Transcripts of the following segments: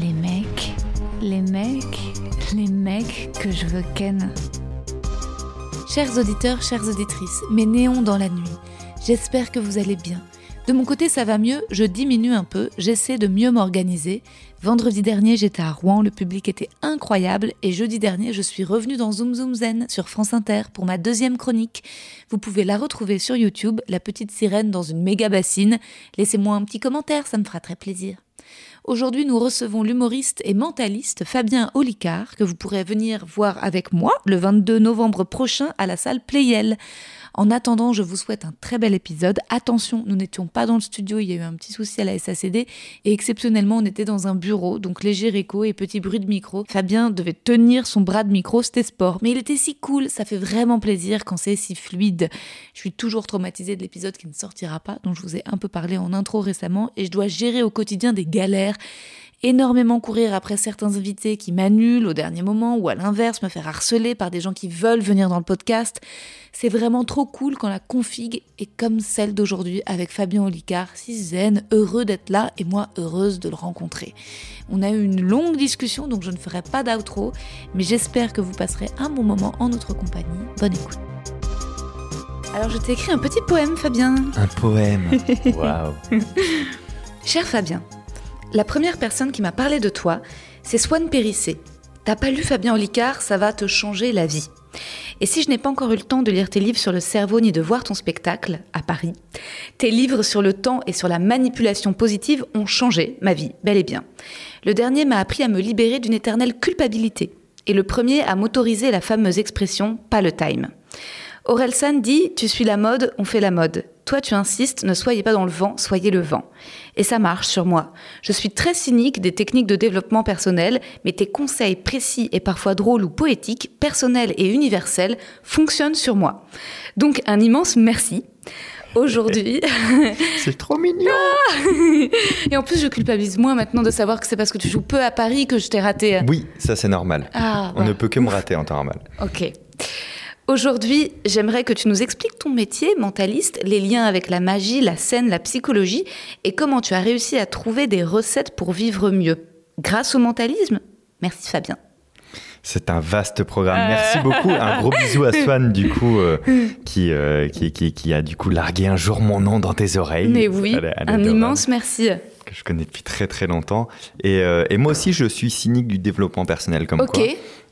Les mecs, les mecs, les mecs que je veux ken. Chers auditeurs, chères auditrices, mes néons dans la nuit, j'espère que vous allez bien. De mon côté, ça va mieux, je diminue un peu, j'essaie de mieux m'organiser. Vendredi dernier, j'étais à Rouen, le public était incroyable et jeudi dernier, je suis revenue dans Zoom Zoom Zen sur France Inter pour ma deuxième chronique. Vous pouvez la retrouver sur YouTube, la petite sirène dans une méga bassine. Laissez-moi un petit commentaire, ça me fera très plaisir. Aujourd'hui, nous recevons l'humoriste et mentaliste Fabien Olicard, que vous pourrez venir voir avec moi le 22 novembre prochain à la salle Playel. En attendant, je vous souhaite un très bel épisode. Attention, nous n'étions pas dans le studio, il y a eu un petit souci à la SACD et exceptionnellement, on était dans un bureau, donc léger écho et petit bruit de micro. Fabien devait tenir son bras de micro, c'était sport. Mais il était si cool, ça fait vraiment plaisir quand c'est si fluide. Je suis toujours traumatisée de l'épisode qui ne sortira pas, dont je vous ai un peu parlé en intro récemment, et je dois gérer au quotidien des galères énormément courir après certains invités qui m'annulent au dernier moment ou à l'inverse me faire harceler par des gens qui veulent venir dans le podcast. C'est vraiment trop cool quand la config est comme celle d'aujourd'hui avec Fabien Olicard, si zen, heureux d'être là et moi heureuse de le rencontrer. On a eu une longue discussion donc je ne ferai pas d'outro, mais j'espère que vous passerez un bon moment en notre compagnie. Bonne écoute. Alors je t'ai écrit un petit poème Fabien. Un poème. Waouh. Cher Fabien, la première personne qui m'a parlé de toi, c'est Swan Périssé. T'as pas lu Fabien Olicard, ça va te changer la vie. Et si je n'ai pas encore eu le temps de lire tes livres sur le cerveau ni de voir ton spectacle à Paris, tes livres sur le temps et sur la manipulation positive ont changé ma vie, bel et bien. Le dernier m'a appris à me libérer d'une éternelle culpabilité. Et le premier à m'autoriser la fameuse expression pas le time. Orelsan dit Tu suis la mode, on fait la mode. Toi, tu insistes, ne soyez pas dans le vent, soyez le vent. Et ça marche sur moi. Je suis très cynique des techniques de développement personnel, mais tes conseils précis et parfois drôles ou poétiques, personnels et universels, fonctionnent sur moi. Donc, un immense merci. Aujourd'hui. C'est trop mignon. et en plus, je culpabilise moins maintenant de savoir que c'est parce que tu joues peu à Paris que je t'ai raté. Oui, ça c'est normal. Ah, On ouais. ne peut que me rater en temps normal. Ok. Aujourd'hui, j'aimerais que tu nous expliques ton métier, mentaliste, les liens avec la magie, la scène, la psychologie, et comment tu as réussi à trouver des recettes pour vivre mieux. Grâce au mentalisme Merci Fabien. C'est un vaste programme. Merci beaucoup. Un gros bisou à Swan, du coup, euh, qui, euh, qui, qui, qui a du coup largué un jour mon nom dans tes oreilles. Mais oui, Elle elle un immense merci. Que je connais depuis très très longtemps. Et, euh, et moi aussi, je suis cynique du développement personnel, comme Ok. quoi.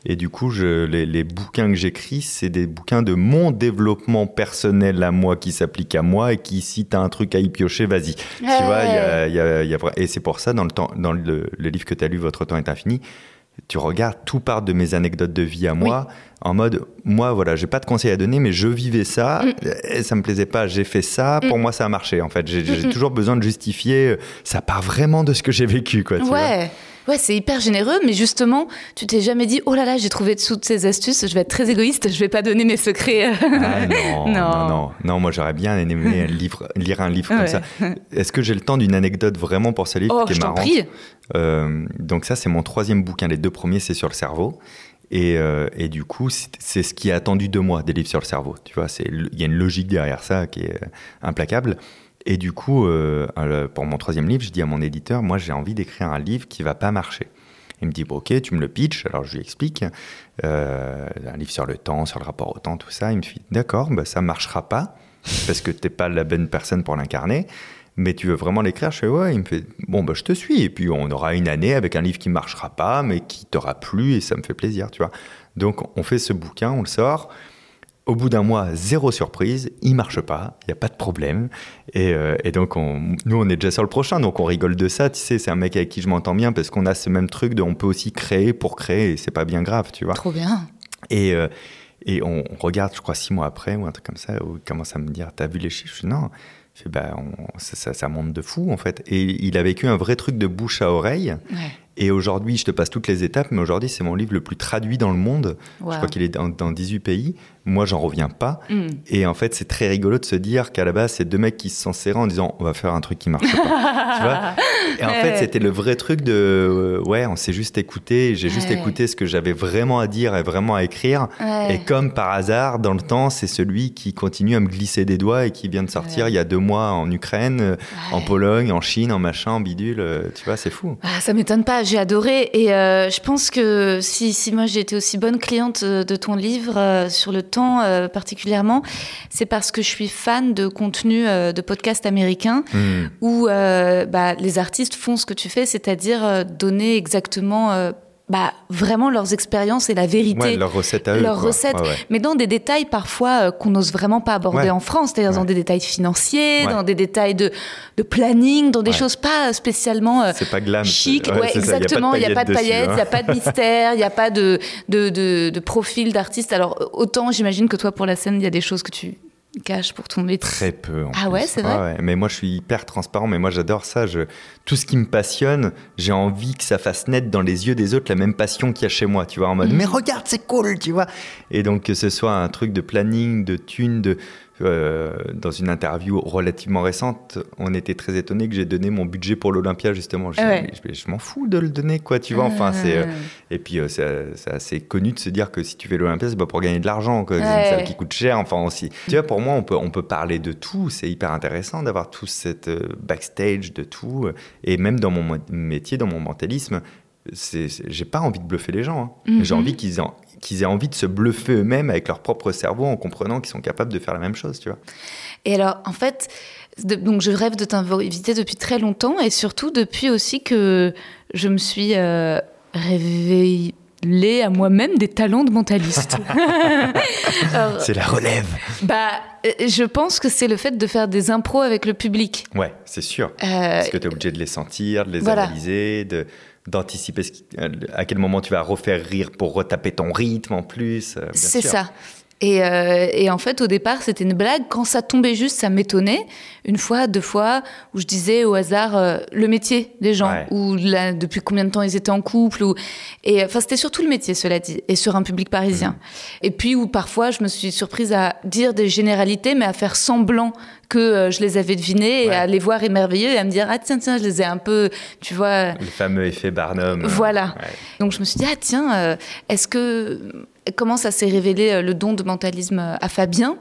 Et du coup, je, les, les bouquins que j'écris, c'est des bouquins de mon développement personnel à moi qui s'applique à moi et qui, si tu as un truc à y piocher, vas-y. Tu vois, y a, y a- y et c'est pour ça, dans le, temps, dans le, le livre que tu as lu, Votre temps est infini, tu regardes, tout part de mes anecdotes de vie à moi, en mode, moi, voilà, j'ai pas de conseils à donner, mais je vivais ça, et ça me plaisait pas, j'ai fait ça, pour moi, ça a marché, en fait. J'ai j'ai toujours besoin de justifier, ça part vraiment de ce que j'ai vécu, quoi. tu vois. Ouais. C'est hyper généreux, mais justement, tu t'es jamais dit, oh là là, j'ai trouvé toutes ces astuces, je vais être très égoïste, je vais pas donner mes secrets. Ah non, Non. non, non, non, moi j'aurais bien aimé un livre, lire un livre comme ça. Est-ce que j'ai le temps d'une anecdote vraiment pour ce livre oh, qui est je marrante prie. Euh, donc ça, c'est mon troisième bouquin. Les deux premiers, c'est sur le cerveau. Et, euh, et du coup, c'est ce qui est attendu de moi, des livres sur le cerveau. Tu vois, il y a une logique derrière ça qui est implacable. Et du coup, euh, pour mon troisième livre, je dis à mon éditeur, moi, j'ai envie d'écrire un livre qui va pas marcher. Il me dit, bon, ok, tu me le pitches. Alors, je lui explique. Euh, un livre sur le temps, sur le rapport au temps, tout ça. Il me dit, d'accord, bah, ça marchera pas parce que t'es pas la bonne personne pour l'incarner. mais tu veux vraiment l'écrire? Je fais ouais. Il me fait bon, bah, je te suis. Et puis on aura une année avec un livre qui marchera pas, mais qui t'aura plu et ça me fait plaisir, tu vois. Donc on fait ce bouquin, on le sort. Au bout d'un mois, zéro surprise, il marche pas, il n'y a pas de problème. Et, euh, donc, nous, on est déjà sur le prochain, donc on rigole de ça. Tu sais, c'est un mec avec qui je m'entends bien parce qu'on a ce même truc de on peut aussi créer pour créer et c'est pas bien grave, tu vois. Trop bien. Et, euh, et on, regarde, je crois, six mois après ou un truc comme ça, où il commence à me dire T'as vu les chiffres? Je dis Non. bah, ça, ça, monte de fou, en fait. Et il a vécu un vrai truc de bouche à oreille. Ouais. Et aujourd'hui, je te passe toutes les étapes, mais aujourd'hui, c'est mon livre le plus traduit dans le monde. Je crois qu'il est dans, dans, 18 pays. Moi, j'en reviens pas. Mm. Et en fait, c'est très rigolo de se dire qu'à la base, c'est deux mecs qui se sont serrés en disant on va faire un truc qui marche pas. tu vois Et en fait, c'était le vrai truc de euh, ouais, on s'est juste écouté. J'ai juste écouté ce que j'avais vraiment à dire et vraiment à écrire. Et comme par hasard, dans le temps, c'est celui qui continue à me glisser des doigts et qui vient de sortir il y a deux mois en Ukraine, en Pologne, en Chine, en machin, en bidule. Euh, tu vois, c'est fou. Ah, ça m'étonne pas j'ai adoré. Et euh, je pense que si, si moi j'ai été aussi bonne cliente de ton livre, euh, sur le temps euh, particulièrement, c'est parce que je suis fan de contenu de podcasts américains hmm. où bah, les artistes font ce que tu fais, c'est-à-dire donner exactement bah, vraiment leurs expériences et la vérité. Ouais, leurs recettes à eux. Leurs recettes, mais dans des détails parfois euh, qu'on n'ose vraiment pas aborder en France, c'est-à-dire dans des détails financiers, dans des détails de, de planning, dans des choses pas spécialement euh, pas glam, chic. Ouais, exactement, il n'y a pas de paillettes, il n'y a pas de mystère, il n'y a pas de, de, de, de profil d'artiste. Alors autant j'imagine que toi pour la scène, il y a des choses que tu cache pour ton métier Très peu. En ah ouais, c'est vrai. Mais moi, je suis hyper transparent. Mais moi, j'adore ça. Je... Tout ce qui me passionne, j'ai envie que ça fasse naître dans les yeux des autres la même passion qu'il y a chez moi. Tu vois, en mode, mhm. mais regarde, c'est cool, tu vois. Et donc, que ce soit un truc de planning, de thunes, de euh, dans une interview relativement récente, on était très étonné que j'ai donné mon budget pour l'Olympia justement. Je, je, m'en fous de le donner, quoi, tu vois. Enfin, c'est euh, et puis euh, c'est assez connu de se dire que si tu fais l'Olympia, c'est pas pour gagner de l'argent, que c'est une salle qui coûte cher. Enfin aussi, tu vois, pour moi, on peut on peut parler de tout. C'est hyper intéressant d'avoir tout cette backstage de tout. Et même dans mon métier, dans mon mentalisme, j'ai pas envie de bluffer les gens. Hein. J'ai mhm. envie qu'ils en qu'ils aient envie de se bluffer eux-mêmes avec leur propre cerveau en comprenant qu'ils sont capables de faire la même chose, tu vois. Et alors, en fait, donc je rêve de t'inviter depuis très longtemps et surtout depuis aussi que je me suis euh, réveillée à moi-même des talents de mentaliste. c'est la relève. Bah, euh, je pense que c'est le fait de faire des impros avec le public. Ouais, c'est sûr. Euh, Parce que tu es obligé de les sentir, de les analyser, de d'anticiper à quel moment tu vas refaire rire pour retaper ton rythme en plus. Euh, c'est ça. Et, euh, et, en fait, au départ, c'était une blague. Quand ça tombait juste, ça m'étonnait. Une fois, deux fois, où je disais au hasard euh, le métier des gens, ou depuis combien de temps ils étaient en couple. Ou... Et enfin, c'était surtout le métier, cela dit, et sur un public parisien. Mmh. Et puis, où parfois, je me suis surprise à dire des généralités, mais à faire semblant que euh, je les avais devinées et à les voir émerveillés et à me dire ah tiens tiens je les ai un peu tu vois. Le fameux effet Barnum voilà. Donc je me suis dit ah tiens euh, est-ce que comment ça s'est révélé euh, le don de mentalisme à Fabien?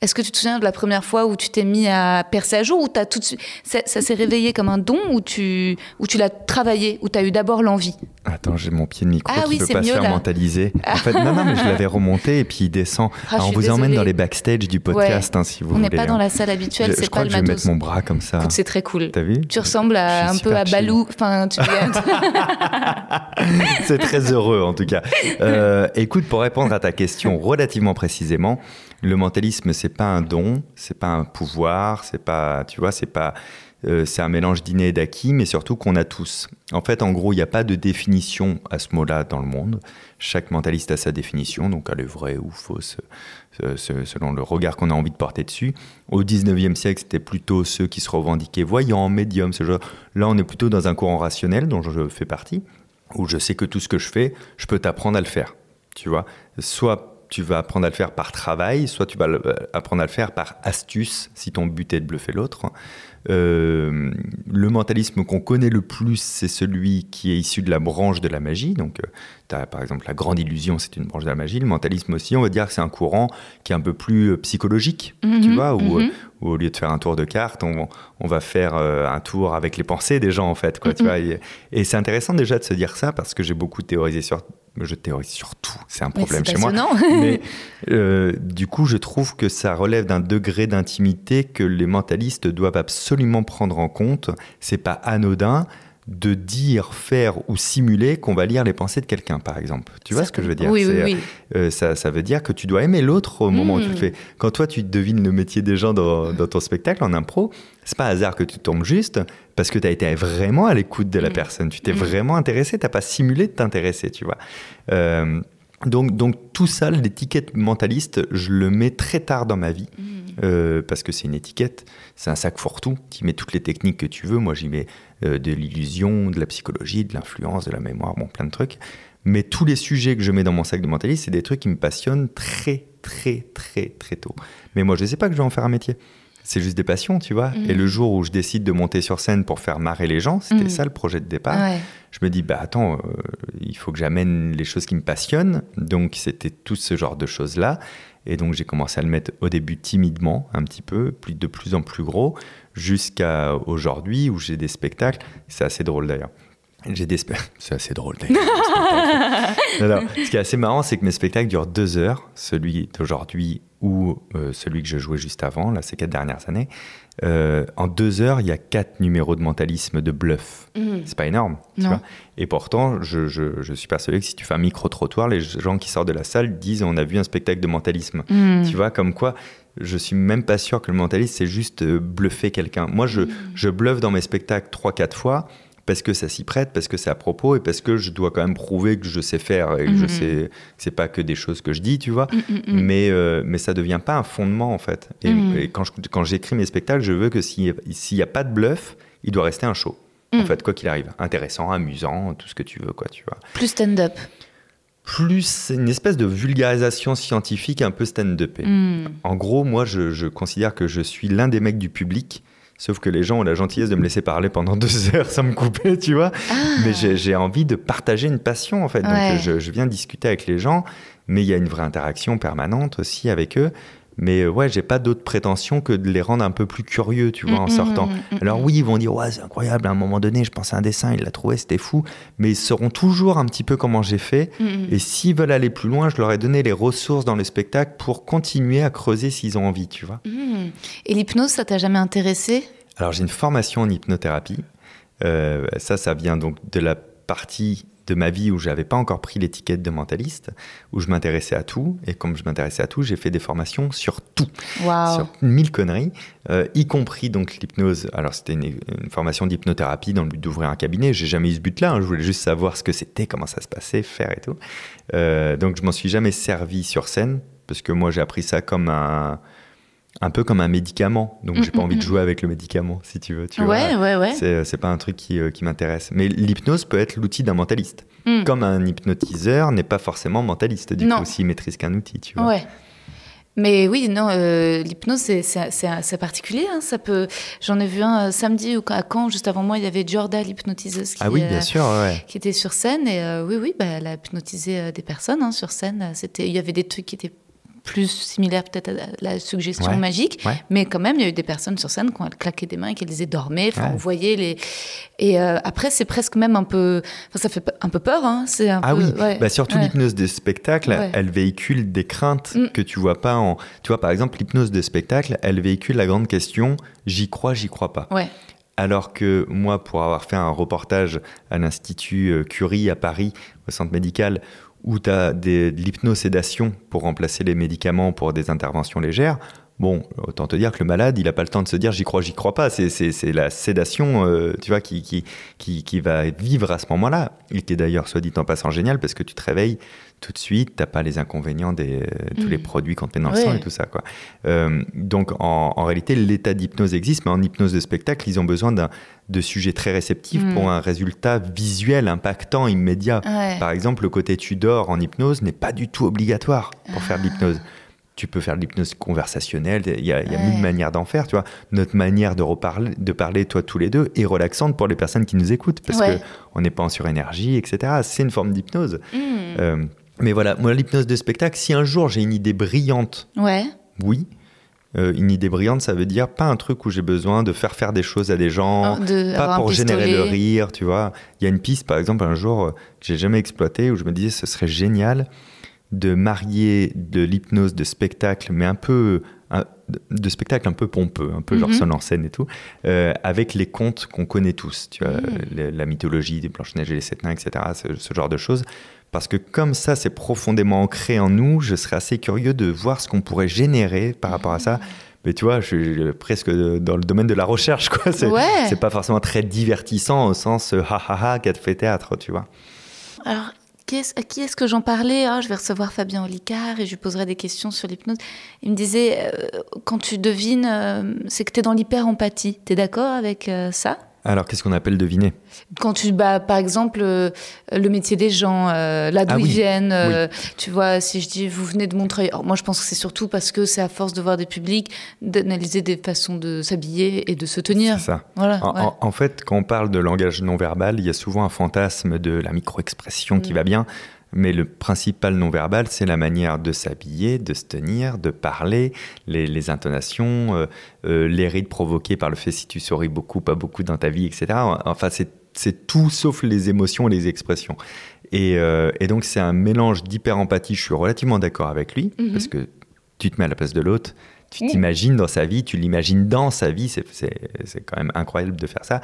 Est-ce que tu te souviens de la première fois où tu t'es mis à percer à jour ou as tout de suite... ça, s'est réveillé comme un don ou tu, ou tu l'as travaillé ou tu as eu d'abord l'envie? Attends, j'ai mon pied de micro ah, qui ne peut pas se faire mentaliser. En fait, non, non, mais je l'avais remonté et puis il descend. Ah, on vous emmène dans les backstage du podcast hein, si vous voulez. On n'est pas dans la salle habituelle, c'est pas le que je vais mettre mon bras comme ça. C'est très cool. T'as vu? Tu ressembles à, un peu à Balou. Enfin, tu... c'est très heureux en tout cas. Euh, écoute, pour répondre à ta question relativement précisément, le mentalisme, c'est pas un don, c'est pas un pouvoir, c'est pas, tu vois, c'est pas, euh, c'est un mélange d'inné et d'acquis, mais surtout qu'on a tous. En fait, en gros, il n'y a pas de définition à ce mot-là dans le monde. Chaque mentaliste a sa définition, donc elle est vraie ou fausse euh, selon le regard qu'on a envie de porter dessus. Au 19e siècle, c'était plutôt ceux qui se revendiquaient voyants, médiums, ce genre. Là, on est plutôt dans un courant rationnel dont je fais partie, où je sais que tout ce que je fais, je peux t'apprendre à le faire. Tu vois, soit tu vas apprendre à le faire par travail, soit tu vas euh, apprendre à le faire par astuce, si ton but est de bluffer l'autre. Euh, le mentalisme qu'on connaît le plus, c'est celui qui est issu de la branche de la magie. Donc, euh, tu as par exemple la grande illusion, c'est une branche de la magie. Le mentalisme aussi, on va dire que c'est un courant qui est un peu plus psychologique, mhm, tu vois, mhm. où, au lieu de faire un tour de cartes, on, on va faire un tour avec les pensées des gens, en fait. Quoi, tu mhm. vois, et, et c'est intéressant déjà de se dire ça parce que j'ai beaucoup théorisé sur je théorise sur tout, c'est un problème chez moi. Mais euh, du coup, je trouve que ça relève d'un degré d'intimité que les mentalistes doivent absolument prendre en compte. C'est pas anodin de dire, faire ou simuler qu'on va lire les pensées de quelqu'un, par exemple. Tu vois ce que je veux dire? Oui, oui, oui. euh, ça, ça veut dire que tu dois aimer l'autre au moment où tu le Mm. fais. Quand toi, tu devines le métier des gens dans, dans ton spectacle en impro, c'est pas hasard que tu tombes juste parce que tu as été vraiment à l'écoute de la Mm. personne. Tu t'es Mm. vraiment intéressé, t'as pas simulé de t'intéresser, tu vois. Euh, donc, donc tout ça, l'étiquette mentaliste, je le mets très tard dans ma vie. Euh, parce que c'est une étiquette, c'est un sac fourre-tout. Tu mets toutes les techniques que tu veux. Moi, j'y mets euh, de l'illusion, de la psychologie, de l'influence, de la mémoire, bon, plein de trucs. Mais tous les sujets que je mets dans mon sac de mentaliste, c'est des trucs qui me passionnent très, très, très, très tôt. Mais moi, je ne sais pas que je vais en faire un métier. C'est juste des passions, tu vois. Et le jour où je décide de monter sur scène pour faire marrer les gens, c'était Mhm. ça le projet de départ Ouais. je me dis, bah attends, euh, il faut que j'amène les choses qui me passionnent. Donc c'était tout ce genre de choses-là. Et donc j'ai commencé à le mettre au début timidement, un petit peu, puis de plus en plus gros, jusqu'à aujourd'hui où j'ai des spectacles. C'est assez drôle d'ailleurs. J'ai des C'est assez drôle d'ailleurs. Ce qui est assez marrant, c'est que mes spectacles durent deux heures, celui d'aujourd'hui ou euh, celui que je jouais juste avant, là, ces quatre dernières années. Euh, en deux heures, il y a quatre numéros de mentalisme de bluff. Mhm. C'est pas énorme, tu vois. Et pourtant, je, je- je suis persuadé que si tu fais un micro-trottoir, les gens qui sortent de la salle disent on a vu un spectacle de mentalisme. Mhm. Tu vois, comme quoi, je suis même pas sûr que le mentalisme, c'est juste euh, bluffer quelqu'un. Moi, je, je bluffe dans mes spectacles 3-4 fois parce que ça s'y prête, parce que c'est à propos et parce que je dois quand même prouver que je sais faire et que je Mhm. sais que c'est pas que des choses que je dis, tu vois. Mm, mm, mm. Mais, euh, mais ça devient pas un fondement en fait. Et, Mhm. et quand je- quand j'écris mes spectacles, je veux que s'il n'y a pas de bluff, il doit rester un show. En Mhm. fait, quoi qu'il arrive. Intéressant, amusant, tout ce que tu veux, quoi, tu vois. Plus stand-up. Plus une espèce de vulgarisation scientifique un peu stand-up. Mm. En gros, moi, je, je considère que je suis l'un des mecs du public. Sauf que les gens ont la gentillesse de me laisser parler pendant deux heures sans me couper, tu vois. Ah. Mais j'ai envie de partager une passion, en fait. Donc, Ouais. je, je viens discuter avec les gens, mais il y a une vraie interaction permanente aussi avec eux. Mais euh, ouais, j'ai pas d'autre prétention que de les rendre un peu plus curieux, tu vois, en Mm, sortant. mm, mm, Alors mm. oui, ils vont dire, ouais, c'est incroyable, à un moment donné, je pensais à un dessin, il l'a trouvé, c'était fou. Mais ils sauront toujours un petit peu comment j'ai fait. Mm, mm. Et s'ils veulent aller plus loin, je leur ai donné les ressources dans le spectacle pour continuer à creuser s'ils ont envie, tu vois. Mm. Et l'hypnose, ça t'a jamais intéressé? Alors j'ai une formation en hypnothérapie. Euh, ça, ça vient donc de la partie de ma vie où j'avais pas encore pris l'étiquette de mentaliste, où je m'intéressais à tout. Et comme je m'intéressais à tout, j'ai fait des formations sur tout, sur mille conneries, euh, y compris donc l'hypnose. Alors c'était une, une formation d'hypnothérapie dans le but d'ouvrir un cabinet. J'ai jamais eu ce but-là. hein. Je voulais juste savoir ce que c'était, comment ça se passait, faire et tout. Euh, donc je m'en suis jamais servi sur scène parce que moi j'ai appris ça comme un un peu comme un médicament. Donc j'ai Mm, pas mm, envie de mm. jouer avec le médicament, si tu veux. Tu Ouais, vois. ouais, ouais. C'est, c'est pas un truc qui, euh, qui m'intéresse. Mais l'hypnose peut être l'outil d'un mentaliste. Mm. Comme un hypnotiseur n'est pas forcément mentaliste, du Non. coup, s'il maîtrise qu'un outil, tu vois. Ouais. Mais oui, non, euh, l'hypnose, c'est- c'est c'est- c'est particulier. hein, ça peut. J'en ai vu un euh, samedi ou à Caen, juste avant moi, il y avait Jorda, l'hypnotiseuse, qui, Ah oui, euh, bien sûr, ouais. qui était sur scène. Et oui, oui, bah, elle a hypnotisé des personnes hein, sur scène. C'était, il y avait des trucs qui étaient plus similaires peut-être à la, suggestion Ouais. magique, Ouais. mais quand même, il y a eu des personnes sur scène qui ont claqué des mains et qui les dormaient. Enfin, Ouais. on voyait les. Et euh, après, c'est presque même un peu. Enfin, ça fait un peu peur. Hein, c'est Ah peu- oui, bah surtout l'hypnose de spectacle, elle véhicule des craintes Mm. que tu vois pas en. Tu vois, par exemple, l'hypnose de spectacle, elle véhicule la grande question j'y crois, j'y crois pas. Ouais. Alors que moi, pour avoir fait un reportage à l'Institut euh, Curie à Paris, au centre médical, où tu as de l'hypnosédation pour remplacer les médicaments pour des interventions légères, bon, autant te dire que le malade, il n'a pas le temps de se dire j'y crois, j'y crois pas. C'est, la sédation, euh, tu vois, qui, qui, va vivre à ce moment-là. Il est d'ailleurs, soit dit en passant, génial parce que tu te réveilles tout de suite, t'as pas les inconvénients des tous Mm. les produits qu'on te met dans le sang et tout ça, quoi. Euh, donc en, en réalité, l'état d'hypnose existe, mais en hypnose de spectacle, ils ont besoin de sujets très réceptifs Mm. pour un résultat visuel impactant immédiat. Ouais. Par exemple, le côté tu dors en hypnose n'est pas du tout obligatoire pour faire de l'hypnose. Tu peux faire de l'hypnose conversationnelle, il y a, il y a Ouais. mille manières d'en faire, tu vois. Notre manière de, reparler, de parler, toi, tous les deux, est relaxante pour les personnes qui nous écoutent, parce Ouais. qu'on n'est pas en surénergie, etc. C'est une forme d'hypnose. Mm. Euh, mais voilà, moi, l'hypnose de spectacle, si un jour j'ai une idée brillante, Ouais. oui, Euh, une idée brillante, ça veut dire pas un truc où j'ai besoin de faire faire des choses à des gens, Ah, de- pas pour générer le rire, tu vois. Il y a une piste, par exemple, un jour, euh, que j'ai jamais exploité, où je me disais ce serait génial de marier de l'hypnose de spectacle, mais un peu un- de spectacle un peu pompeux, un peu genre Mhm. son en scène et tout, euh, avec les contes qu'on connaît tous, tu vois, Mhm. la mythologie des Blanche-Neige et les Sept Nains, etc., ce, ce genre de choses. Parce que comme ça, c'est profondément ancré en nous, je serais assez curieux de voir ce qu'on pourrait générer par rapport à ça. Mais tu vois, je suis presque dans le domaine de la recherche, quoi. C'est Ouais. pas forcément très divertissant au sens euh, ha ha ha qu'a fait théâtre, tu vois. Alors, qui est-ce- à qui est-ce que j'en parlais? Ah, Je vais recevoir Fabien Olicard et je lui poserai des questions sur l'hypnose. Il me disait, euh, quand tu devines, euh, c'est que tu es dans l'hyper-empathie. Tu es d'accord avec euh, ça? Alors, qu'est-ce qu'on appelle deviner? Quand tu, bah, par exemple, euh, le métier des gens, euh, là d'où Ah ils oui, viennent, euh, tu vois, si je dis vous venez de Montreuil, alors moi je pense que c'est surtout parce que c'est à force de voir des publics, d'analyser des façons de s'habiller et de se tenir. C'est ça. Voilà. En, ouais. en- en fait, quand on parle de langage non verbal, il y a souvent un fantasme de la micro-expression qui Mm. va bien. Mais le principal non verbal, c'est la manière de s'habiller, de se tenir, de parler, les, les intonations, euh, euh, les rides provoquées par le fait si tu souris beaucoup, pas beaucoup dans ta vie, etc. Enfin, c'est tout sauf les émotions et les expressions. Et, euh, et donc, c'est un mélange d'hyper-empathie. Je suis relativement d'accord avec lui, Mhm. parce que tu te mets à la place de l'autre, tu t'imagines dans sa vie, tu l'imagines dans sa vie, c'est- quand même incroyable de faire ça.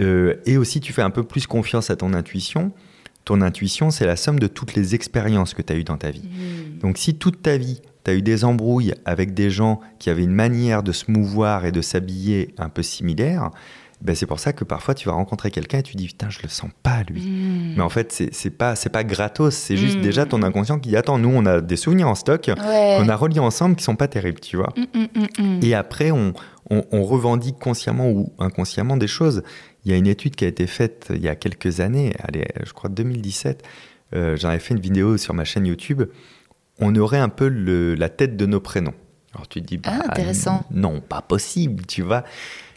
Euh, et aussi, tu fais un peu plus confiance à ton intuition. Ton intuition, c'est la somme de toutes les expériences que tu as eues dans ta vie. Hmm. Donc si toute ta vie, tu as eu des embrouilles avec des gens qui avaient une manière de se mouvoir et de s'habiller un peu similaire, ben c'est pour ça que parfois tu vas rencontrer quelqu'un et tu dis putain je le sens pas lui. Hmm. Mais en fait c'est c'est pas c'est pas gratos, c'est juste Mm. déjà ton inconscient qui dit attends nous on a des souvenirs en stock Ouais. qu'on a reliés ensemble qui sont pas terribles tu vois. Et après, on, on- on revendique consciemment ou inconsciemment des choses. Il y a une étude qui a été faite il y a quelques années, allez, je crois 2017. euh, J'en avais fait une vidéo sur ma chaîne YouTube. On aurait un peu le- la tête de nos prénoms. Alors tu te dis, bah, Ah, intéressant. non, pas possible, tu vois.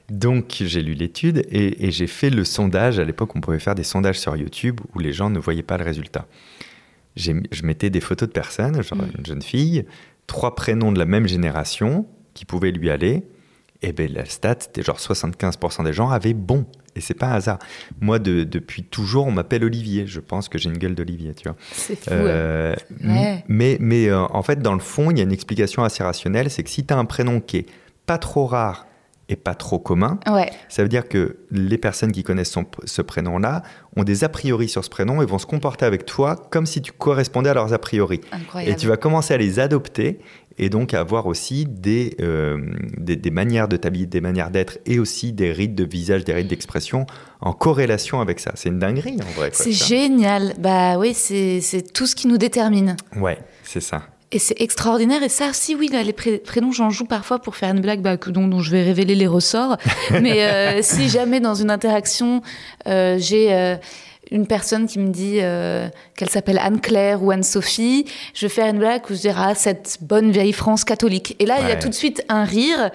Donc j'ai lu l'étude et, et j'ai fait le sondage. À l'époque, on pouvait faire des sondages sur YouTube où les gens ne voyaient pas le résultat. Je mettais des photos de personnes, genre Mm. une jeune fille, trois prénoms de la même génération qui pouvaient lui aller. Et bien la stat, c'était genre 75% des gens avaient bon. Et c'est pas un hasard. Moi, de- depuis toujours, on m'appelle Olivier. Je pense que j'ai une gueule d'Olivier, tu vois. C'est fou. Euh, Ouais. Mais, mais euh, en fait, dans le fond, il y a une explication assez rationnelle. C'est que si tu as un prénom qui est pas trop rare et pas trop commun, Ouais. ça veut dire que les personnes qui connaissent son- ce prénom-là ont des a priori sur ce prénom et vont se comporter avec toi comme si tu correspondais à leurs a priori. Incroyable. Et tu vas commencer à les adopter et donc avoir aussi des, euh, des, des manières de t'habiller, des manières d'être et aussi des rites de visage, des rites d'expression en corrélation avec ça. C'est une dinguerie en vrai. C'est génial. Bah oui, c'est tout ce qui nous détermine. Ouais, c'est ça. Et c'est extraordinaire. Et ça aussi, oui, là, les pré- prénoms, j'en joue parfois pour faire une blague bah, dont, dont je vais révéler les ressorts. Mais euh, si jamais dans une interaction, euh, j'ai une personne qui me dit euh, qu'elle s'appelle Anne-Claire ou Anne-Sophie, je vais faire une blague où je dirai ah, cette bonne vieille France catholique. Et là, il y a tout de suite un rire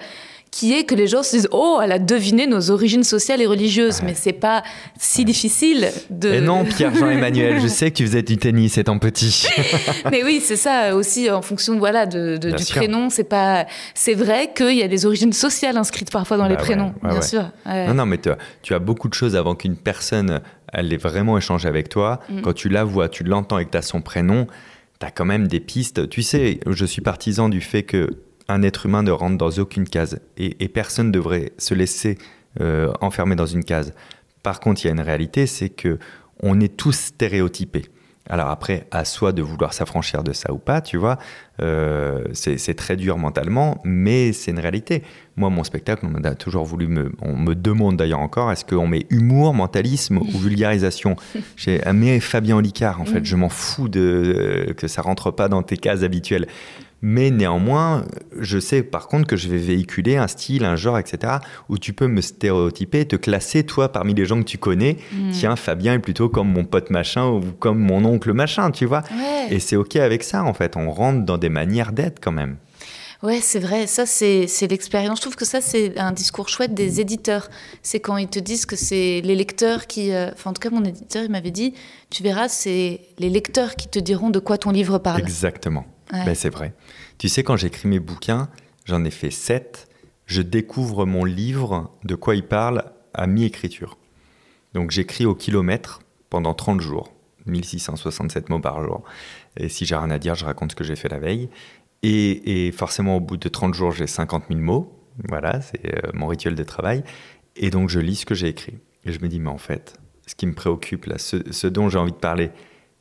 qui est que les gens se disent oh elle a deviné nos origines sociales et religieuses mais c'est pas si difficile de Et non, Pierre-Jean-Emmanuel, je sais que tu faisais du tennis étant petit. mais oui, c'est ça aussi en fonction voilà de, du sûr. prénom. C'est pas, c'est vrai qu'il y a des origines sociales inscrites parfois dans Bah les ouais, prénoms, ouais, bien ouais. sûr. Ouais. Non, non, mais tu as, tu as beaucoup de choses avant qu'une personne elle ait vraiment échangé avec toi. Mm. Quand tu la vois, tu l'entends et que tu as son prénom, tu as quand même des pistes. Tu sais, je suis partisan du fait que un être humain ne rentre dans aucune case et, et personne ne devrait se laisser euh, enfermer dans une case. Par contre, il y a une réalité, c'est que on est tous stéréotypés. Alors après, à soi de vouloir s'affranchir de ça ou pas, tu vois, euh, c'est très dur mentalement, mais c'est une réalité. Moi, mon spectacle, on a toujours voulu me, on me demande d'ailleurs encore, est-ce qu'on met humour, mentalisme ou vulgarisation J'ai mais Fabien Olicard, en fait, je m'en fous de que ça rentre pas dans tes cases habituelles. Mais néanmoins, je sais par contre que je vais véhiculer un style, un genre, etc., où tu peux me stéréotyper, te classer, toi, parmi les gens que tu connais. Mm. Tiens, Fabien est plutôt comme mon pote machin ou comme mon oncle machin, tu vois. Ouais. Et c'est OK avec ça, en fait. On rentre dans des manières d'être quand même. Ouais, c'est vrai. Ça, c'est c'est l'expérience. Je trouve que ça, c'est un discours chouette des éditeurs. C'est quand ils te disent que c'est les lecteurs qui. euh, Enfin, en tout cas, mon éditeur, il m'avait dit tu verras, c'est les lecteurs qui te diront de quoi ton livre parle. Exactement. Ben, c'est vrai. Tu sais, quand j'écris mes bouquins, j'en ai fait 7. Je découvre mon livre, de quoi il parle, à mi-écriture. Donc j'écris au kilomètre pendant 30 jours, 1667 mots par jour. Et si j'ai rien à dire, je raconte ce que j'ai fait la veille. Et, forcément, au bout de 30 jours, j'ai 50 000 mots. Voilà, c'est euh, mon rituel de travail. Et donc, je lis ce que j'ai écrit. Et je me dis, mais en fait, ce qui me préoccupe, là, ce, dont j'ai envie de parler,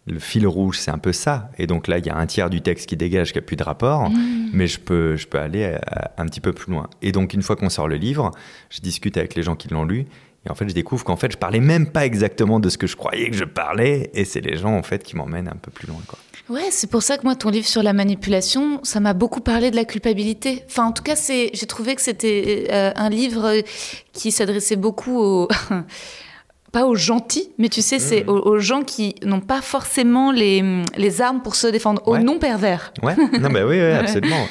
le fil rouge, c'est un peu ça. Et donc là, il y a un tiers du texte qui dégage, qui n'a plus de rapport, mmh. mais je peux, je peux aller euh, un petit peu plus loin. Et donc, une fois qu'on sort le livre, je discute avec les gens qui l'ont lu, et en fait, je découvre qu'en fait, je parlais même pas exactement de ce que je croyais que je parlais, et c'est les gens en fait qui m'emmènent un peu plus loin. Quoi. Ouais, c'est pour ça que moi, ton livre sur la manipulation, ça m'a beaucoup parlé de la culpabilité. Enfin, en tout cas, c'est, j'ai trouvé que c'était euh, un livre qui s'adressait beaucoup aux pas aux gentils, mais tu sais, c'est mmh. aux, gens qui n'ont pas forcément les, les armes pour se défendre, aux non pervers. Ouais, non, mais oui, oui absolument.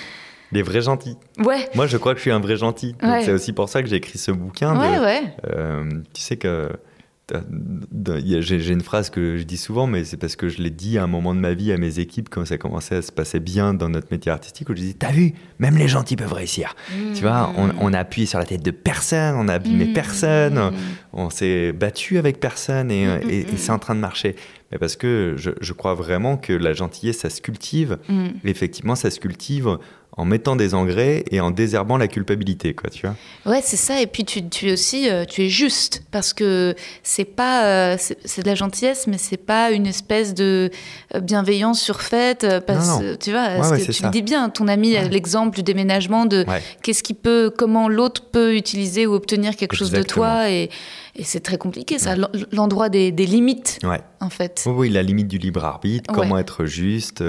Les vrais gentils. Ouais. Moi, je crois que je suis un vrai gentil. C'est aussi pour ça que j'ai écrit ce bouquin. ouais, ouais. Euh, tu sais que j'ai une phrase que je dis souvent, mais c'est parce que je l'ai dit à un moment de ma vie à mes équipes quand ça commençait à se passer bien dans notre métier artistique, où je disais T'as vu, même les gentils peuvent réussir. Tu vois, on, on, a appuyé sur la tête de personne, on a abîmé mmh. personne, on s'est battu avec personne et, mmh, et, mmh, c'est en train de marcher. Mais parce que je, je, crois vraiment que la gentillesse, ça se cultive. effectivement, ça se cultive en mettant des engrais et en désherbant la culpabilité, quoi, tu vois. Ouais, c'est ça. Et puis tu, tu es aussi, euh, tu es juste parce que c'est pas, euh, c'est de la gentillesse, mais c'est pas une espèce de euh, bienveillance surfaite. Parce, Tu vois, que tu le dis bien. Ton ami, l'exemple du déménagement, de qu'est-ce qui peut, comment l'autre peut utiliser ou obtenir quelque chose de toi et et c'est très compliqué, ça, l'endroit des, limites, en fait. Oui, oui, la limite du libre arbitre, comment être juste.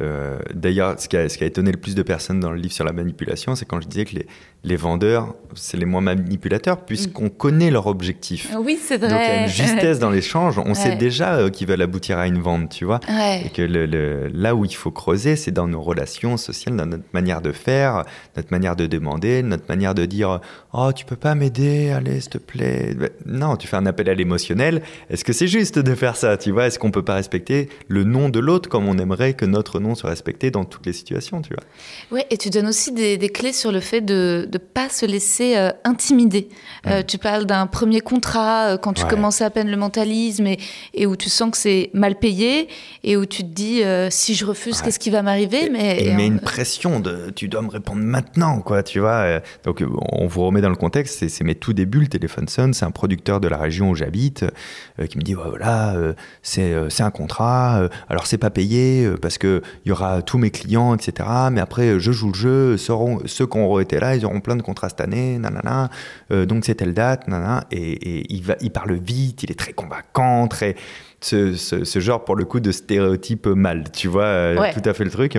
Euh, d'ailleurs, ce, ce qui a étonné le plus de personnes dans le livre sur la manipulation, c'est quand je disais que les, les vendeurs, c'est les moins manipulateurs, puisqu'on connaît leur objectif. Oui, c'est vrai. Donc il y a une justesse dans l'échange. On sait déjà euh, qu'ils veulent aboutir à une vente, tu vois. Et que le, là où il faut creuser, c'est dans nos relations sociales, dans notre manière de faire, notre manière de demander, notre manière de dire Oh, tu peux pas m'aider, allez, s'il te plaît. Ben, non, tu fais un appel à l'émotionnel. Est-ce que c'est juste de faire ça Tu vois, est-ce qu'on peut pas respecter le nom de l'autre comme on aimerait que notre nom soit respecté dans toutes les situations, tu vois? Ouais, et tu donnes aussi des, clés sur le fait de ne pas se laisser euh, intimider. Euh, tu parles d'un premier contrat euh, quand tu commences à peine le mentalisme et, et où tu sens que c'est mal payé et où tu te dis si je refuse, qu'est-ce qui va m'arriver Mais il met une pression de tu dois me répondre maintenant, quoi, tu vois. Donc on vous remet dans le contexte, c'est mes tout débuts, le téléphone sonne, c'est un produit de la région où j'habite qui me dit voilà c'est un contrat alors c'est pas payé parce que il y aura tous mes clients etc mais après je joue le jeu seront, ceux qui auront été là ils auront plein de contrats cette année nanana donc c'est telle date nanana. Et, il va il parle vite il est très convaincant très ce, genre pour le coup de stéréotype mal tu vois tout à fait le truc.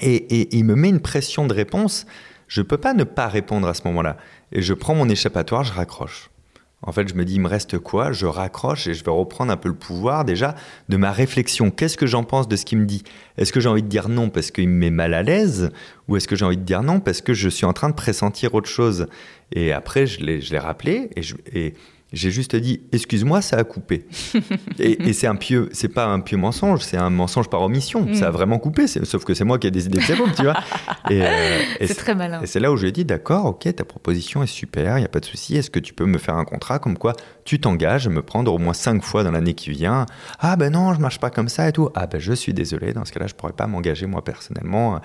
Et, et, il me met une pression de réponse. Je peux pas ne pas répondre à ce moment-là. Et je prends mon échappatoire je raccroche en fait, je me dis, il me reste quoi? Je raccroche et je vais reprendre un peu le pouvoir déjà de ma réflexion. Qu'est-ce que j'en pense de ce qu'il me dit? Est-ce que j'ai envie de dire non parce qu'il me met mal à l'aise? Ou est-ce que j'ai envie de dire non parce que je suis en train de pressentir autre chose? Et après, je l'ai rappelé et, je, et j'ai juste dit, excuse-moi, ça a coupé. et, c'est un pieux, c'est pas un pieux mensonge, c'est un mensonge par omission. Ça a mm. vraiment coupé, sauf que c'est moi qui ai décidé de c'est tu vois. Euh, c'est très malin. Et c'est là où je lui ai dit, d'accord, ok, ta proposition est super, il y a pas de souci. Est-ce que tu peux me faire un contrat comme quoi tu t'engages à me prendre au moins cinq fois dans l'année qui vient? Ah ben non, je marche pas comme ça et tout. Ah ben je suis désolé, dans ce cas-là, je pourrais pas m'engager moi personnellement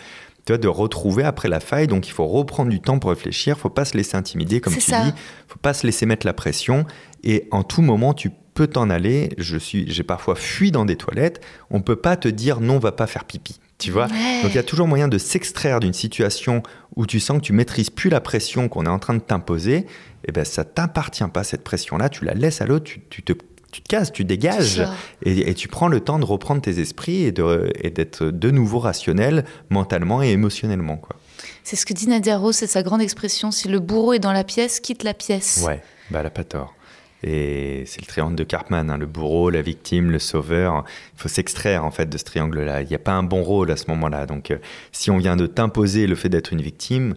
de retrouver après la faille. Donc il faut reprendre du temps pour réfléchir, faut pas se laisser intimider, comme tu ça. dis, faut pas se laisser mettre la pression. Et en tout moment, tu peux t'en aller. Je suis, j'ai parfois fui dans des toilettes. On peut pas te dire non, va pas faire pipi. Tu vois? Donc il y a toujours moyen de s'extraire d'une situation où tu sens que tu maîtrises plus la pression qu'on est en train de t'imposer. Et eh ben ça t'appartient pas cette pression-là. Tu la laisses à l'autre. Tu, tu te tu te casses, tu dégages et, tu prends le temps de reprendre tes esprits et, d'être de nouveau rationnel mentalement et émotionnellement. Quoi. C'est ce que dit Nadia Rose, c'est sa grande expression. Si le bourreau est dans la pièce, quitte la pièce. Ouais, bah elle n'a pas tort. Et c'est le triangle de Cartman, hein, le bourreau, la victime, le sauveur. Il faut s'extraire en fait de ce triangle-là. Il n'y a pas un bon rôle à ce moment-là. Donc euh, si on vient de t'imposer le fait d'être une victime,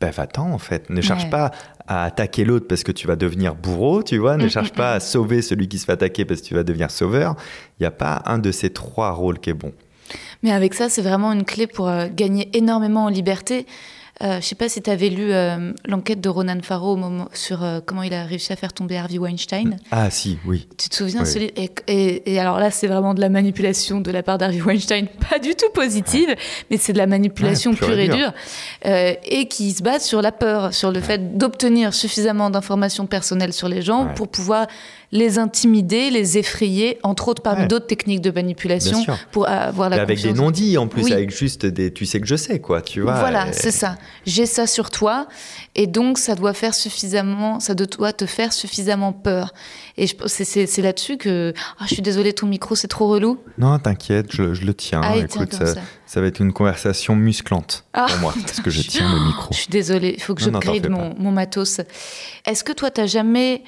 ben va-t'en en fait. Ne cherche pas à attaquer l'autre parce que tu vas devenir bourreau, tu vois. Ne mm, cherche mm, pas mm. à sauver celui qui se fait attaquer parce que tu vas devenir sauveur. Il n'y a pas un de ces trois rôles qui est bon. Mais avec ça, c'est vraiment une clé pour euh, gagner énormément en liberté. Euh, je sais pas si tu avais lu euh, l'enquête de Ronan Farrow au moment, sur euh, comment il a réussi à faire tomber Harvey Weinstein. Ah si, oui. Tu te souviens Oui. et, et- et alors là, c'est vraiment de la manipulation de la part d'Harvey Weinstein, pas du tout positive, mais c'est de la manipulation Ouais, pure pure et dure. euh, et qui se base sur la peur, sur le fait d'obtenir suffisamment d'informations personnelles sur les gens pour pouvoir les intimider, les effrayer, entre autres parmi Ouais. d'autres techniques de manipulation, pour avoir la avec des confiance. non-dits en plus, Oui. avec juste des tu sais que je sais, quoi, tu vois. Voilà, et- c'est ça. J'ai ça sur toi, et donc ça doit faire suffisamment, ça doit te faire suffisamment peur. Et je- c'est- là-dessus que, ah, je suis désolée, ton micro c'est trop relou. Non, t'inquiète, je, je le tiens. Ah, Écoute, comme ça, ça. ça va être une conversation musclante Ah, pour moi, parce que je tiens le micro. Je suis désolée, il faut que Non, non, fais mon, mon matos. Est-ce que toi, t'as jamais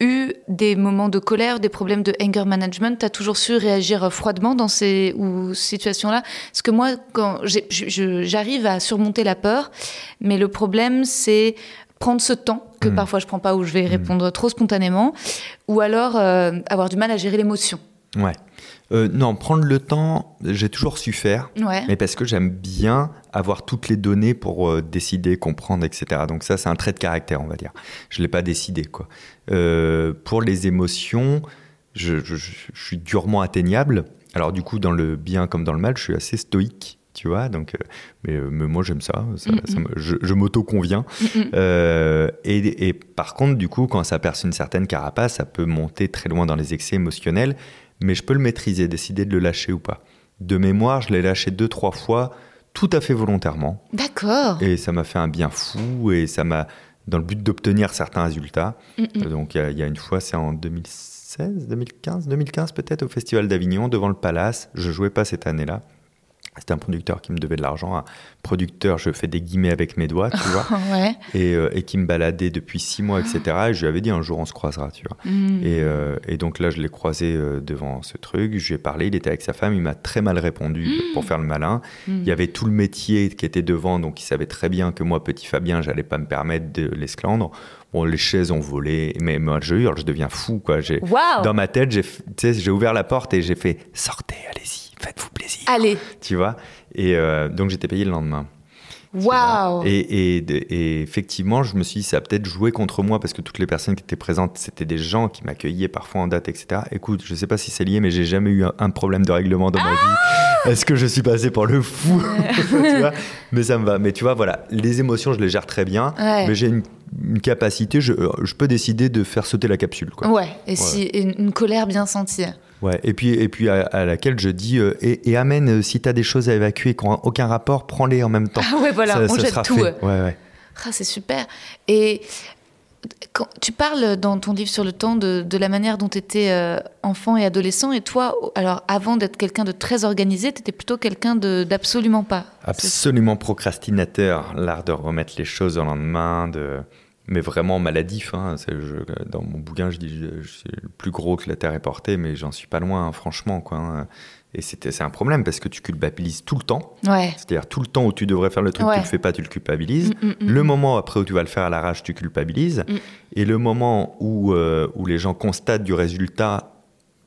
eu des moments de colère, des problèmes de anger management? T'as toujours su réagir froidement dans ces ou, situations-là? Parce que moi, quand j'arrive à surmonter la peur, mais le problème, c'est prendre ce temps que Mm. parfois je prends pas ou je vais répondre trop spontanément, ou alors euh, avoir du mal à gérer l'émotion. Ouais. Euh, non, prendre le temps, j'ai toujours su faire. Ouais. Mais parce que j'aime bien avoir toutes les données pour euh, décider, comprendre, etc. Donc ça, c'est un trait de caractère, on va dire. Je ne l'ai pas décidé, quoi. Euh, pour les émotions, je, je- je- je suis durement atteignable. Alors du coup, dans le bien comme dans le mal, je suis assez stoïque, tu vois. Donc, mais, mais moi, j'aime ça. ça, ça me- je je m'auto-conviens. Et, et par contre, du coup, quand ça perce une certaine carapace, ça peut monter très loin dans les excès émotionnels, mais je peux le maîtriser, décider de le lâcher ou pas. De mémoire, je l'ai lâché deux, trois fois, tout à fait volontairement, D'accord. et ça m'a fait un bien fou, et ça m'a, dans le but d'obtenir certains résultats. Donc, il y, y a une fois, c'est en 2016, 2015, 2015 peut-être, au Festival d'Avignon, devant le Palace. Je jouais pas cette année-là. C'était un producteur qui me devait de l'argent, un producteur, je fais des guillemets avec mes doigts, tu vois Ouais. et, euh, et qui me baladait depuis six mois, etc. Et je lui avais dit un jour on se croisera, tu vois. Mm. Et, euh, et donc là, je l'ai croisé euh, devant ce truc, je lui ai parlé, il était avec sa femme, il m'a très mal répondu pour faire le malin. Mm. Il y avait tout le métier qui était devant, donc il savait très bien que moi, petit Fabien, j'allais pas me permettre de l'esclandre. Bon, les chaises ont volé, mais moi, je hurle, je deviens fou, quoi. Dans ma tête, j'ai ouvert la porte et j'ai fait sortez, allez-y, faites-vous plaisir, Allez. tu vois? Et euh, donc j'étais payé le lendemain. Waouh. Et, et, et effectivement, je me suis dit, ça a peut-être joué contre moi parce que toutes les personnes qui étaient présentes, c'était des gens qui m'accueillaient parfois en date, etc. Écoute, je sais pas si c'est lié, mais j'ai jamais eu un, un problème de règlement dans ma vie. Est-ce que je suis passé pour le fou? Tu vois? Mais ça me va. Mais tu vois, voilà, les émotions, je les gère très bien. Ouais. Mais j'ai une, une capacité, je, je peux décider de faire sauter la capsule. Quoi. Ouais, et si et une colère bien sentie. Ouais, et puis, et puis à, à laquelle je dis, euh, et, et amène, euh, si tu as des choses à évacuer qui n'ont aucun rapport, prends-les en même temps. Ah ouais, voilà, Ça- on ça jette sera tout. fait. Ouais, ouais. Ah, c'est super. Et quand tu parles dans ton livre sur le temps de, de la manière dont tu étais euh, enfant et adolescent, et toi, alors avant d'être quelqu'un de très organisé, tu étais plutôt quelqu'un d'absolument pas. Absolument procrastinateur, l'art de remettre les choses au lendemain, de... mais vraiment maladif. hein. Je- dans mon bouquin, je dis je, je suis le plus gros que la Terre est portée, mais j'en suis pas loin, hein, franchement. Quoi, hein. Et c'était- c'est un problème parce que tu culpabilises tout le temps. Ouais. C'est-à-dire tout le temps où tu devrais faire le truc, Ouais. tu le fais pas, tu le culpabilises. Mm, mm, mm, Le moment après où tu vas le faire à l'arrache, tu culpabilises. Et le moment où, euh, où les gens constatent du résultat,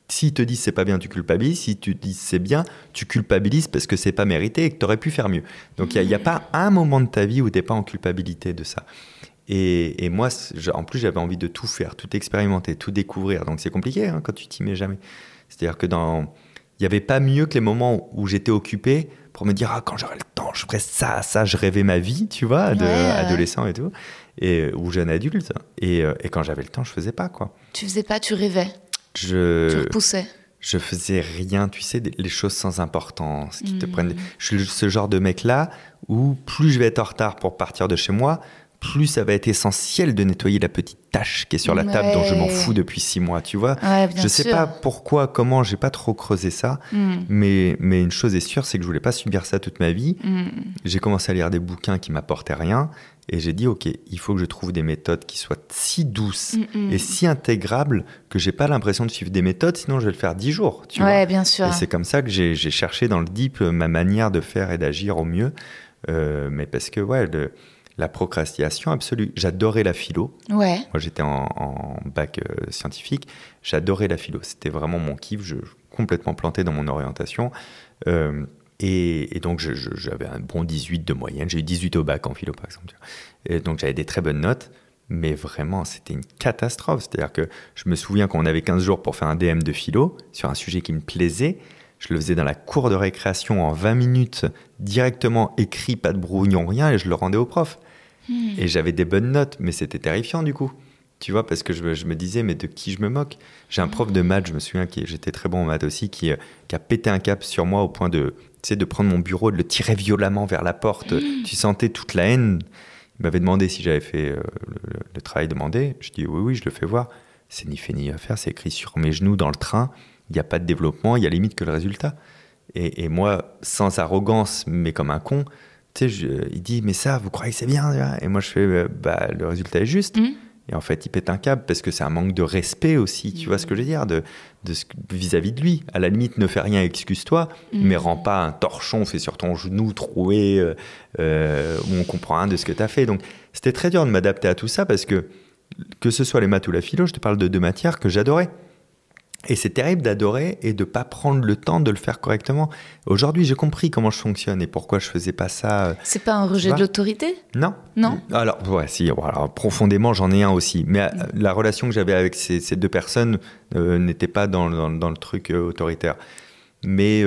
s'ils te disent c'est pas bien, tu culpabilises. Si tu dis c'est bien, tu culpabilises parce que c'est pas mérité et que tu aurais pu faire mieux. Donc il n'y a, pas un moment de ta vie où tu n'es pas en culpabilité de ça. Et, et moi, en plus, j'avais envie de tout faire, tout expérimenter, tout découvrir. Donc c'est compliqué hein, quand tu t'y mets jamais. C'est-à-dire que dans. Il n'y avait pas mieux que les moments où j'étais occupé pour me dire ah, quand j'aurai le temps, je ferai ça, ça. Je rêvais ma vie, tu vois, de Ouais, ouais. adolescent et tout, et, ou jeune adulte. Et, euh, et quand j'avais le temps, je faisais pas quoi. Tu faisais pas, tu rêvais, tu Je, repoussais. je faisais rien, tu sais, les choses sans importance qui te Mm. prennent. Je suis ce genre de mec-là où plus je vais être en retard pour partir de chez moi, plus ça va être essentiel de nettoyer la petite tache qui est sur la table dont je m'en fous depuis six mois, tu vois. Ouais, bien je sais sûr. pas pourquoi, comment, j'ai pas trop creusé ça, Mm, mais, mais une chose est sûre, c'est que je voulais pas subir ça toute ma vie. mm. J'ai commencé à lire des bouquins qui m'apportaient rien et j'ai dit, ok, il faut que je trouve des méthodes qui soient si douces Mm, mm. et si intégrables que j'ai pas l'impression de suivre des méthodes, sinon je vais le faire dix jours, tu vois. Ouais, bien sûr. Et c'est comme ça que j'ai cherché dans le deep ma manière de faire et d'agir au mieux. Euh, mais parce que, ouais, le- la procrastination absolue. J'adorais la philo. Ouais. Moi, j'étais en, en bac euh, scientifique. J'adorais la philo. C'était vraiment mon kiff. Je, je complètement planté dans mon orientation. Euh, Et, donc, j'avais un bon 18 de moyenne. J'ai eu 18 au bac en philo, par exemple. Et donc, j'avais des très bonnes notes. Mais vraiment, c'était une catastrophe. C'est-à-dire que je me souviens qu'on avait 15 jours pour faire un DM de philo sur un sujet qui me plaisait. Je le faisais dans la cour de récréation en 20 minutes, directement écrit, pas de brouillon, rien, et je le rendais au prof. Hmm. Et j'avais des bonnes notes, mais c'était terrifiant du coup. Tu vois, parce que je, me disais, mais de qui je me moque? J'ai un prof de maths, je me souviens, qui j'étais très bon en maths aussi, qui, euh, qui, a pété un cap sur moi au point de, de prendre mon bureau, de le tirer violemment vers la porte. Hmm. Tu sentais toute la haine. Il m'avait demandé si j'avais fait euh, le, travail demandé. Je dis oui, oui, je le fais voir. C'est ni fait ni à faire, c'est écrit sur mes genoux dans le train il n'y a pas de développement, il y a limite que le résultat. Et, moi, sans arrogance, mais comme un con, tu sais, il dit, mais ça, vous croyez que c'est bien Et moi, je fais, euh, bah, le résultat est juste. Mmh. Et en fait, il pète un câble parce que c'est un manque de respect aussi, tu vois ce que je veux dire, de vis-à-vis de, lui. À la limite, ne fais rien, excuse-toi, mmh. mais rends pas un torchon fait sur ton genou troué euh, euh, où on comprend rien de ce que tu as fait. Donc, c'était très dur de m'adapter à tout ça parce que, que ce soit les maths ou la philo, je te parle de deux matières que j'adorais. Et c'est terrible d'adorer et de pas prendre le temps de le faire correctement. Aujourd'hui, j'ai compris comment je fonctionne et pourquoi je faisais pas ça. Euh, c'est pas un rejet de l'autorité? Non. Non? Alors, ouais, si. Alors, profondément, j'en ai un aussi. Mais euh, la relation que j'avais avec ces, deux personnes euh, n'était pas dans, dans, le truc autoritaire. Mais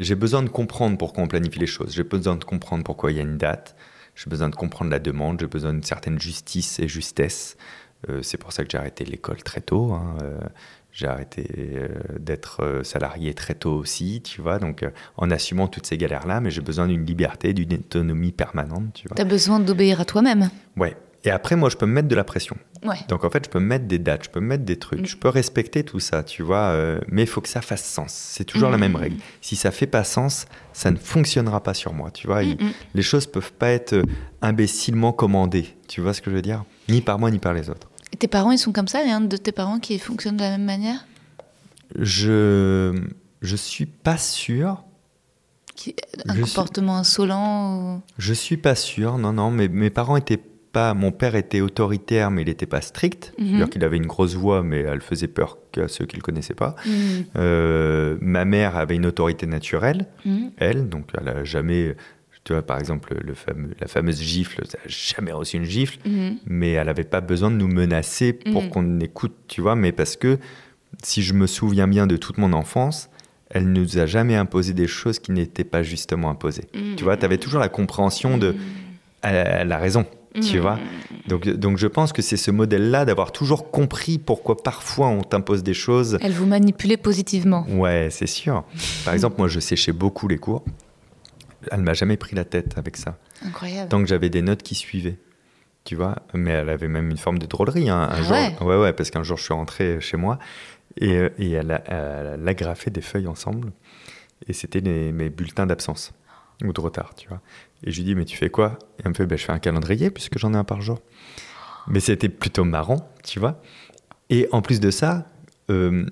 j'ai besoin de comprendre pourquoi on planifie les choses. J'ai besoin de comprendre pourquoi il y a une date. J'ai besoin de comprendre la demande. J'ai besoin d'une certaine justice et justesse. c'est pour ça que j'ai arrêté l'école très tôt. Hein, j'ai arrêté euh, d'être euh, salarié très tôt aussi, tu vois, donc euh, en assumant toutes ces galères-là, mais j'ai besoin d'une liberté, d'une autonomie permanente, tu vois. Tu as besoin d'obéir à toi-même. Ouais. Et après, moi, je peux me mettre de la pression. Ouais. Donc, en fait, je peux me mettre des dates, je peux me mettre des trucs, mm. je peux respecter tout ça, tu vois, mais il faut que ça fasse sens. C'est toujours la mm. même règle. Si ça fait pas sens, ça ne fonctionnera pas sur moi, tu vois. Mm, les choses peuvent pas être imbécilement commandées, tu vois ce que je veux dire? Ni par moi, ni par les autres tes parents, ils sont comme ça Il y a un de tes parents qui fonctionne de la même manière? Je je suis pas sûr. un comportement insolent ou... Je suis pas sûr, non, non. Mes parents étaient pas. Mon père était autoritaire, mais il n'était pas strict. C'est-à-dire qu'il avait une grosse voix, mais elle faisait peur qu'à ceux qui le connaissaient pas. Mhm. Euh, ma mère avait une autorité naturelle, mhm. elle, donc elle a jamais tu vois, par exemple, le fameux, la fameuse gifle, elle n'a jamais reçu une gifle, mhm. mais elle n'avait pas besoin de nous menacer pour mhm. qu'on écoute, tu vois, mais parce que si je me souviens bien de toute mon enfance, elle ne nous a jamais imposé des choses qui n'étaient pas justement imposées. Tu vois, tu avais toujours la compréhension de... Elle, a raison, tu vois. Donc, donc je pense que c'est ce modèle-là d'avoir toujours compris pourquoi parfois on t'impose des choses. Elle vous manipulait positivement. Ouais, c'est sûr. Par exemple, moi, je séchais beaucoup les cours elle m'a jamais pris la tête avec ça. Incroyable. Tant que j'avais des notes qui suivaient, tu vois. Mais elle avait même une forme de drôlerie. Hein. Un ah jour, ouais. ouais, ouais, parce qu'un jour je suis rentré chez moi et, euh, et elle, a, elle, agrafé des feuilles ensemble et c'était mes bulletins d'absence ou de retard, tu vois. Et je lui dis mais tu fais quoi? Et elle me fait ben, je fais un calendrier puisque j'en ai un par jour. Mais c'était plutôt marrant, tu vois. Et en plus de ça, euh,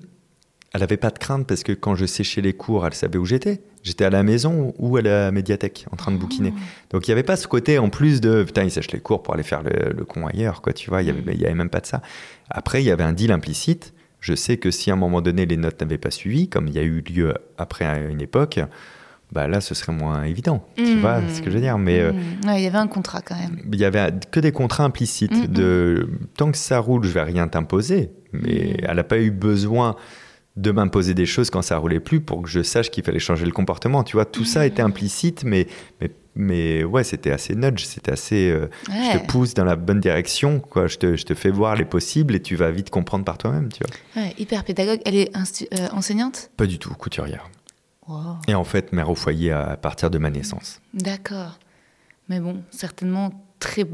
elle n'avait pas de crainte parce que quand je séchais les cours, elle savait où j'étais. J'étais à la maison ou à la médiathèque en train de bouquiner. Ah. Donc il n'y avait pas ce côté en plus de putain, il sèche les cours pour aller faire le, con ailleurs, quoi, tu vois. Il n'y avait, y avait même pas de ça. Après, il y avait un deal implicite. Je sais que si à un moment donné les notes n'avaient pas suivi, comme il y a eu lieu après une époque, bah là ce serait moins évident. Tu mmh. vois ce que je veux dire? Mais euh, mmh. il y avait un contrat quand même. Il y avait que des contrats implicites de tant que ça roule, je vais rien t'imposer. Mais elle n'a pas eu besoin de m'imposer des choses quand ça roulait plus pour que je sache qu'il fallait changer le comportement. Tu vois, tout ça était implicite, mais, mais, mais ouais, c'était assez nudge, c'était assez. Euh, je te pousse dans la bonne direction, quoi. Je te, je te, fais voir les possibles et tu vas vite comprendre par toi-même, tu vois. Ouais, hyper pédagogue. Elle est euh, enseignante? Pas du tout, couturière. Et en fait, mère au foyer à partir de ma naissance. D'accord. Mais bon, certainement très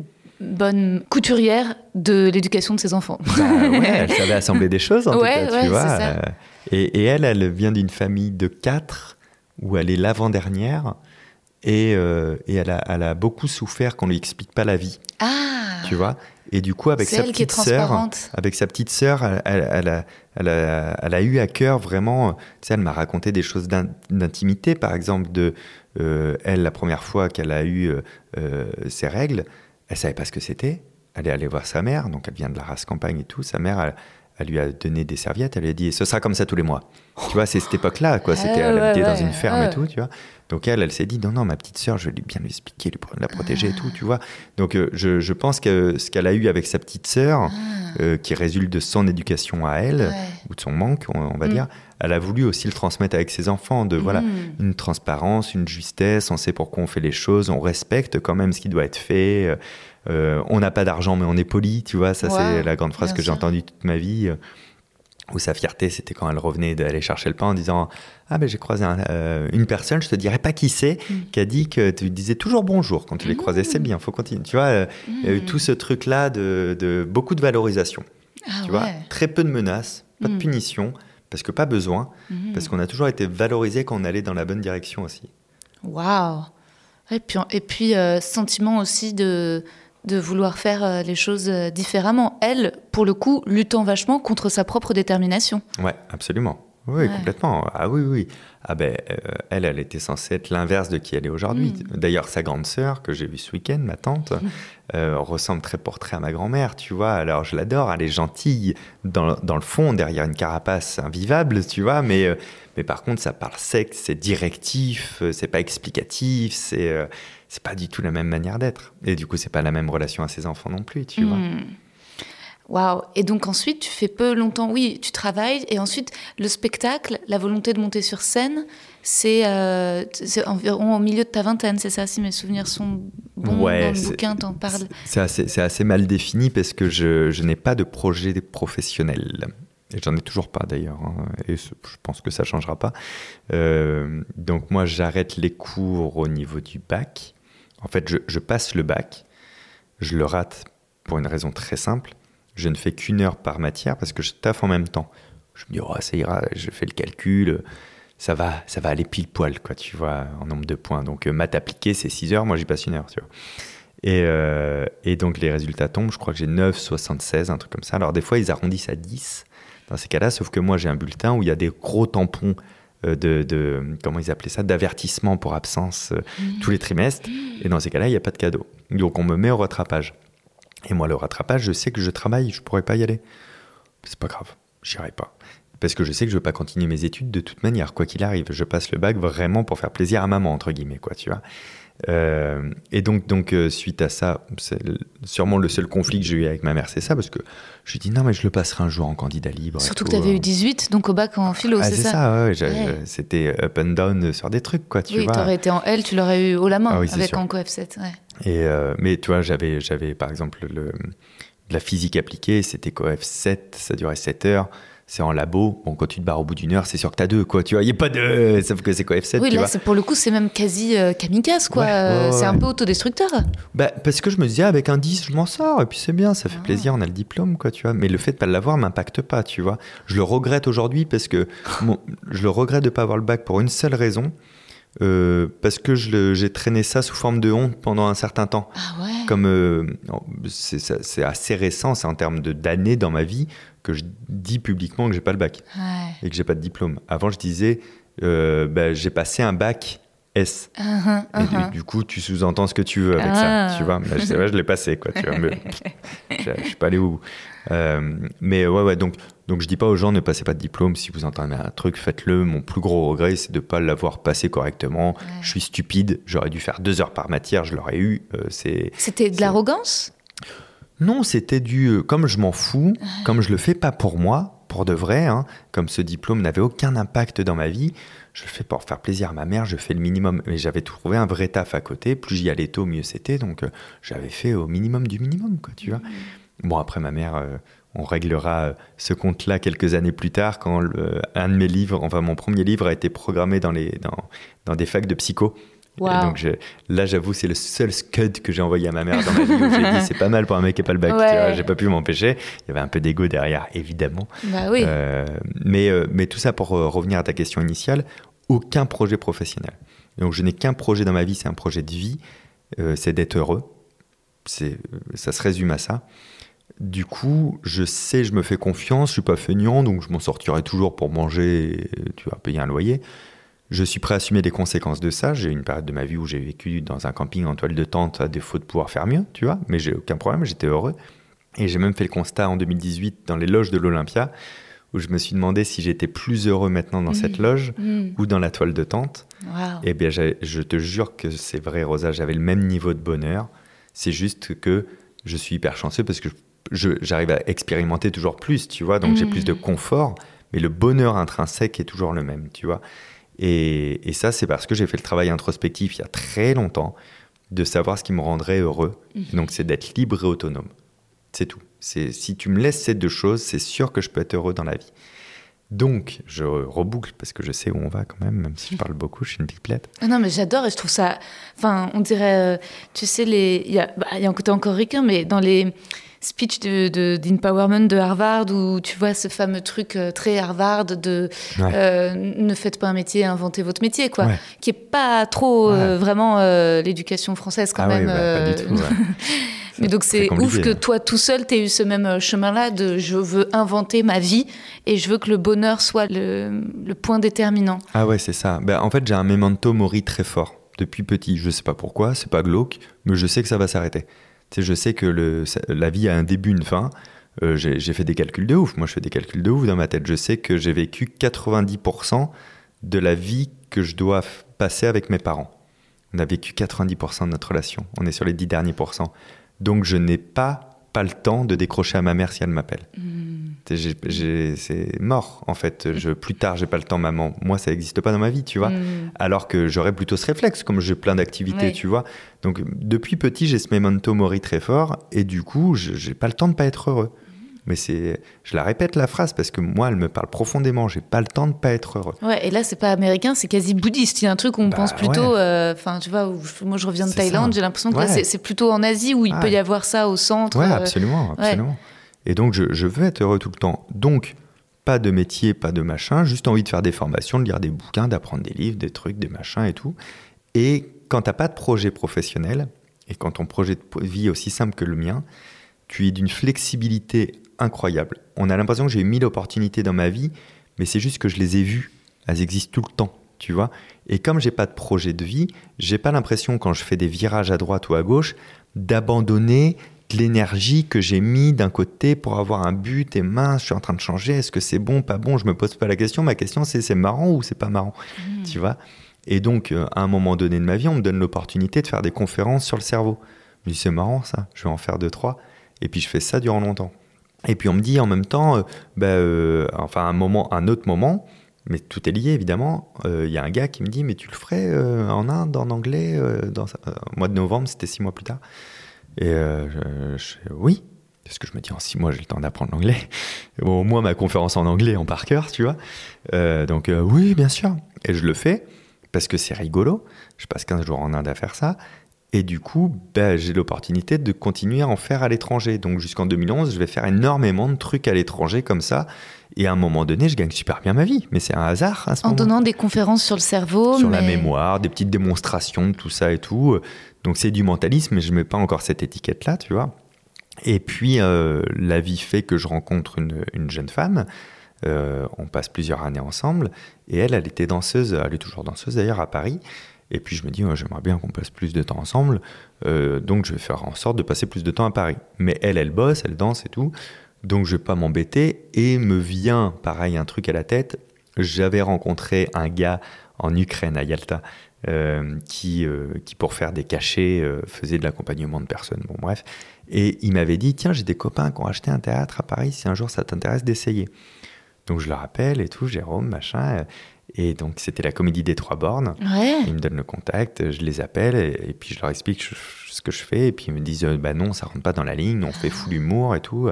bonne couturière de l'éducation de ses enfants. Bah ouais, elle savait assembler des choses en tout cas, tu vois. Euh, et, elle, elle vient d'une famille de quatre où elle est l'avant-dernière et, euh, et elle, a, elle, a, beaucoup souffert qu'on lui explique pas la vie. Ah. Tu vois? Et du coup, avec sa petite sœur, avec sa petite sœur, elle, elle, a, elle, a, elle, a, eu à cœur vraiment. Tu sais, elle m'a raconté des choses d'intimité, par exemple de euh, elle la première fois qu'elle a eu ses règles elle savait pas ce que c'était. Elle est allée voir sa mère, donc elle vient de la race campagne et tout. Sa mère, elle lui a donné des serviettes, elle lui a dit ce sera comme ça tous les mois. Tu vois, c'est cette époque-là, quoi. C'était, elle Ah, habitait ouais, dans une ferme ouais. et tout, tu vois. Donc elle, elle s'est dit non, non, ma petite sœur, je vais lui bien lui expliquer, lui, la protéger et tout, tu vois. Donc euh, je, je pense que ce qu'elle a eu avec sa petite sœur, euh, qui résulte de son éducation à elle, Ah. Ou de son manque, on, on va Mm. dire, elle a voulu aussi le transmettre avec ses enfants, de voilà, Mm. une transparence, une justesse, on sait pourquoi on fait les choses, on respecte quand même ce qui doit être fait. euh, euh, on n'a pas d'argent, mais on est poli, tu vois. Ça, Ouais, c'est la grande phrase que j'ai entendue toute ma vie. euh, où sa fierté, c'était quand elle revenait d'aller chercher le pain en disant Ah, ben j'ai croisé un- euh, une personne, je te dirais pas qui c'est, Mm. qui a dit que tu disais toujours bonjour quand tu les croisais. C'est bien, faut continuer. Tu vois, il y a eu Mm. tout ce truc-là de, de beaucoup de valorisation. Ah tu vois, très peu de menaces, pas de Mm. punition, parce que pas besoin, parce qu'on a toujours été valorisé quand on allait dans la bonne direction aussi. Waouh Et puis, et puis euh, sentiment aussi de, de vouloir faire euh, les choses euh, différemment. Elle, pour le coup, luttant vachement contre sa propre détermination. Ouais, absolument. Oui, Ouais. complètement. Ah oui, oui. Ah ben, euh, elle, elle était censée être l'inverse de qui elle est aujourd'hui. Mm. D'ailleurs, sa grande sœur, que j'ai vue ce week-end, ma tante, euh, ressemble très portrait à ma grand-mère, tu vois. Alors, je l'adore, elle est gentille dans, dans le fond, derrière une carapace invivable, tu vois. Mais, euh, mais par contre, ça parle sec, c'est directif, c'est pas explicatif, c'est c'est pas du tout la même manière d'être. Et du coup, c'est pas la même relation à ses enfants non plus, tu vois. Hmm. Waouh Et donc ensuite, tu fais peu longtemps, oui, tu travailles, et ensuite, le spectacle, la volonté de monter sur scène, c'est euh, environ au milieu de ta vingtaine, c'est ça, si mes souvenirs sont bons Ouais, dans le c'est- bouquin, t'en parles. C'est assez, mal défini parce que je, je n'ai pas de projet professionnel. Et j'en ai toujours pas d'ailleurs. hein, et je pense que ça changera pas. Euh, donc moi, j'arrête les cours au niveau du bac. En fait, je, passe le bac. Je le rate pour une raison très simple. Je ne fais qu'une heure par matière parce que je taffe en même temps. Je me dis, oh, ça ira, je fais le calcul. Ça va, ça va aller pile poil, quoi, tu vois, en nombre de points. Donc, euh, maths appliqué, c'est 6 heures. Moi, j'y passe une heure, tu vois. Et, euh, et donc les résultats tombent, je crois que j'ai 9, 76, un truc comme ça. Alors des fois, ils arrondissent à 10 dans ces cas-là, sauf que moi j'ai un bulletin où il y a des gros tampons de, de- comment ils appelaient ça, d'avertissement pour absence euh, tous les trimestres. Et dans ces cas-là, il n'y a pas de cadeau. Donc on me met au rattrapage. Et moi, le rattrapage, je sais que je travaille, je pourrais pas y aller. C'est pas grave, j'irai pas. Parce que je sais que je veux pas continuer mes études de toute manière, quoi qu'il arrive. Je passe le bac vraiment pour faire plaisir à maman, entre guillemets, quoi, tu vois. Euh, et donc, donc euh, suite à ça, sûrement le seul conflit que j'ai eu avec ma mère, c'est ça, parce que je lui dis non, mais je le passerai un jour en candidat libre. Surtout que tu avais euh. eu 18, donc au bac en philo, Ah, c'est ça, ouais, j'ai- Ouais. j'ai- C'était up and down sur des trucs, quoi, tu Oui, vois. t'aurais été en L, tu l'aurais eu haut la main Ah oui, avec sûr. Anco F7. Ouais. Et euh, mais tu vois, j'avais, j'avais par exemple le, de la physique appliquée, c'était COEF 7, ça durait 7 heures. C'est en labo. Bon, quand tu te barres au bout d'une heure, c'est sûr que t'as deux, quoi. Tu vois, il n'y a pas de. Sauf que c'est COEF 7, Oui, tu là, vois. pour le coup, c'est même quasi euh, kamikaze, quoi. Ouais, ouais, Euh, ouais, c'est un peu autodestructeur. Bah, parce que je me disais, avec un 10, je m'en sors, et puis c'est bien, ça fait Ah. plaisir, on a le diplôme, quoi, tu vois. Mais le fait de pas l'avoir m'impacte pas, tu vois. Je le regrette aujourd'hui parce que je le regrette de pas avoir le bac pour une seule raison. Euh, parce que j'ai traîné ça sous forme de honte pendant un certain temps. Ah ouais. Comme euh, c'est assez récent, c'est en termes d'années dans ma vie que je dis publiquement que j'ai pas le bac Ouais. et que j'ai pas de diplôme. Avant, je disais, euh, bah, j'ai passé un bac S. Ah, ah, Et ah, du, ah. du coup, tu sous-entends ce que tu veux avec Ah. ça, tu vois. Bah, c'est vrai, je l'ai passé, quoi. Tu vois, mais je, je suis pas allé où. Mais ouais, ouais. Donc, donc je dis pas aux gens ne passez pas de diplôme. Si vous entendez un truc, faites-le. Mon plus gros regret, c'est de pas l'avoir passé correctement. Je suis stupide. J'aurais dû faire deux heures par matière. Je l'aurais eu. Euh, c'est C'était de l'arrogance? Non, c'était du euh, comme je m'en fous, comme je le fais pas pour moi, pour de vrai, hein, comme ce diplôme n'avait aucun impact dans ma vie, je le fais pour faire plaisir à ma mère, je fais le minimum. Mais j'avais trouvé un vrai taf à côté, plus j'y allais tôt, mieux c'était, donc euh, j'avais fait au minimum du minimum, quoi, tu vois. Bon, après ma mère, euh, on réglera euh, ce compte-là quelques années plus tard, quand le- un de mes livres, enfin mon premier livre a été programmé dans, les, dans, dans des facs de psycho. Et donc je- là, j'avoue, c'est le seul scud que j'ai envoyé à ma mère dans ma vie où j'ai dit c'est pas mal pour un mec qui n'a pas le bac. Ouais. J'ai pas pu m'empêcher. Il y avait un peu d'ego derrière, évidemment. Bah oui. Euh, mais, euh, mais tout ça pour revenir à ta question initiale, aucun projet professionnel. Donc je n'ai qu'un projet dans ma vie, c'est un projet de vie, euh, c'est d'être heureux. Ça se résume à ça. Du coup, je sais, je me fais confiance, je suis pas feignant, donc je m'en sortirai toujours pour manger, et, tu vas payer un loyer. Je suis prêt à assumer les conséquences de ça. J'ai eu une période de ma vie où j'ai vécu dans un camping en toile de tente à défaut de pouvoir faire mieux, tu vois. Mais j'ai aucun problème, j'étais heureux. Et j'ai même fait le constat en 2018 dans les loges de l'Olympia, où je me suis demandé si j'étais plus heureux maintenant dans cette Mm. loge Mm. ou dans la toile de tente. Waouh. Eh bien, je te jure que c'est vrai, Rosa, j'avais le même niveau de bonheur. C'est juste que je suis hyper chanceux parce que je- j'arrive à expérimenter toujours plus, tu vois, donc j'ai Mm. plus de confort, mais le bonheur intrinsèque est toujours le même, tu vois. Et, et ça, c'est parce que j'ai fait le travail introspectif il y a très longtemps de savoir ce qui me rendrait heureux. Mhm. Donc, c'est d'être libre et autonome. C'est tout. C'est si tu me laisses ces deux choses, c'est sûr que je peux être heureux dans la vie. Donc, je reboucle parce que je sais où on va quand même, même si je parle beaucoup, je suis une pipelette. Ah Non, mais j'adore et je trouve ça. Enfin, on dirait. euh, tu sais, les. Il y, a... bah, il y a un côté encore ricain, mais dans les speeches de, de- d'empowerment de Harvard, où tu vois ce fameux truc euh, très Harvard de Ouais. euh, ne faites pas un métier, inventez votre métier, quoi. Ouais. Qui est pas trop euh, vraiment euh, l'éducation française, quand ah même. bah, pas du tout. Mais donc c'est ouf que hein. toi tout seul t'aies eu ce même chemin-là de je veux inventer ma vie et je veux que le bonheur soit le, le point déterminant. Ah ouais, c'est ça. Ben, en fait, j'ai un memento mori très fort depuis petit. Je sais pas pourquoi, c'est pas glauque, mais je sais que ça va s'arrêter. Je sais que la vie a un début, une fin. Euh, j'ai fait des calculs de ouf. Moi, je fais des calculs de ouf dans ma tête. Je sais que j'ai vécu 90% de la vie que je dois passer avec mes parents. On a vécu 90% de notre relation. On est sur les 10 derniers pourcents. Donc, je n'ai pas pas le temps de décrocher à ma mère si elle m'appelle. J'ai- C'est mort, en fait. Je, plus tard, j'ai pas le temps, maman. Moi, ça n'existe pas dans ma vie, tu vois. Mm. Alors que j'aurais plutôt ce réflexe, comme j'ai plein d'activités, Ouais. tu vois. Donc, depuis petit, j'ai ce memento mori très fort, et du coup, je- j'ai pas le temps de pas être heureux. Mais c'est, je la répète la phrase parce que moi, elle me parle profondément. J'ai pas le temps de pas être heureux. Ouais, et là c'est pas américain, c'est quasi bouddhiste. Il y a un truc où on Bah, pense plutôt, ouais. euh, enfin tu vois, moi je reviens de Thaïlande, j'ai l'impression que Ouais. c'est- plutôt en Asie où il peut y avoir ça au centre. Ouais, euh, absolument, absolument. Et donc, je, je veux être heureux tout le temps. Donc, pas de métier, pas de machin, juste envie de faire des formations, de lire des bouquins, d'apprendre des livres, des trucs, des machins et tout. Et quand t'as pas de projet professionnel, et quand ton projet de vie est aussi simple que le mien, tu es d'une flexibilité incroyable. On a l'impression que j'ai eu mille opportunités dans ma vie, mais c'est juste que je les ai vues. Elles existent tout le temps, tu vois. Et comme j'ai pas de projet de vie, j'ai pas l'impression quand je fais des virages à droite ou à gauche d'abandonner de l'énergie que j'ai mis d'un côté pour avoir un but et mince, je suis en train de changer, est-ce que c'est bon, pas bon, je me pose pas la question, ma question c'est c'est marrant ou c'est pas marrant, tu vois. Et donc euh, à un moment donné de ma vie, on me donne l'opportunité de faire des conférences sur le cerveau. Je me dis c'est marrant ça, je vais en faire deux trois, et puis je fais ça durant longtemps. Et puis on me dit en même temps, euh, bah, euh, enfin un moment, un autre moment, mais tout est lié évidemment. euh, Il y a un gars qui me dit mais tu le ferais euh, en Inde, en anglais, au mois de novembre, c'était six mois plus tard. Et je, je oui, parce que je me dis en six mois j'ai le temps d'apprendre l'anglais. Bon, au moins ma conférence en anglais en par cœur, tu vois. Donc oui, bien sûr. Et je le fais parce que c'est rigolo. Je passe 15 jours en Inde à faire ça. Et du coup, ben, j'ai l'opportunité de continuer à en faire à l'étranger. Donc jusqu'en 2011, je vais faire énormément de trucs à l'étranger comme ça. Et à un moment donné, je gagne super bien ma vie. Mais c'est un hasard à ce En moment donnant des conférences sur le cerveau. sur la mais- mémoire, des petites démonstrations de tout ça et tout. Donc c'est du mentalisme, mais je mets pas encore cette étiquette-là, tu vois. Et puis euh, la vie fait que je rencontre une, une jeune femme. Euh, on passe plusieurs années ensemble. Et elle, elle était danseuse, elle est toujours danseuse d'ailleurs à Paris. Et puis je me dis, ouais, j'aimerais bien qu'on passe plus de temps ensemble. Euh, donc je vais faire en sorte de passer plus de temps à Paris. Mais elle, elle bosse, elle danse et tout. Donc je vais pas m'embêter. Et me vient, pareil, un truc à la tête. J'avais rencontré un gars en Ukraine, à Yalta, euh, qui, euh, qui, pour faire des cachets, faisait de l'accompagnement de personnes. Bon, bref. Et il m'avait dit, tiens, j'ai des copains qui ont acheté un théâtre à Paris, si un jour ça t'intéresse d'essayer. Donc je le rappelle et tout, Jérôme, machin. Et donc c'était la comédie des trois bornes. Ouais. Ils me donnent le contact, je les appelle et, et puis je leur explique je- ce que je fais. Et puis ils me disent euh, bah non, ça rentre pas dans la ligne, on fait full humour et tout.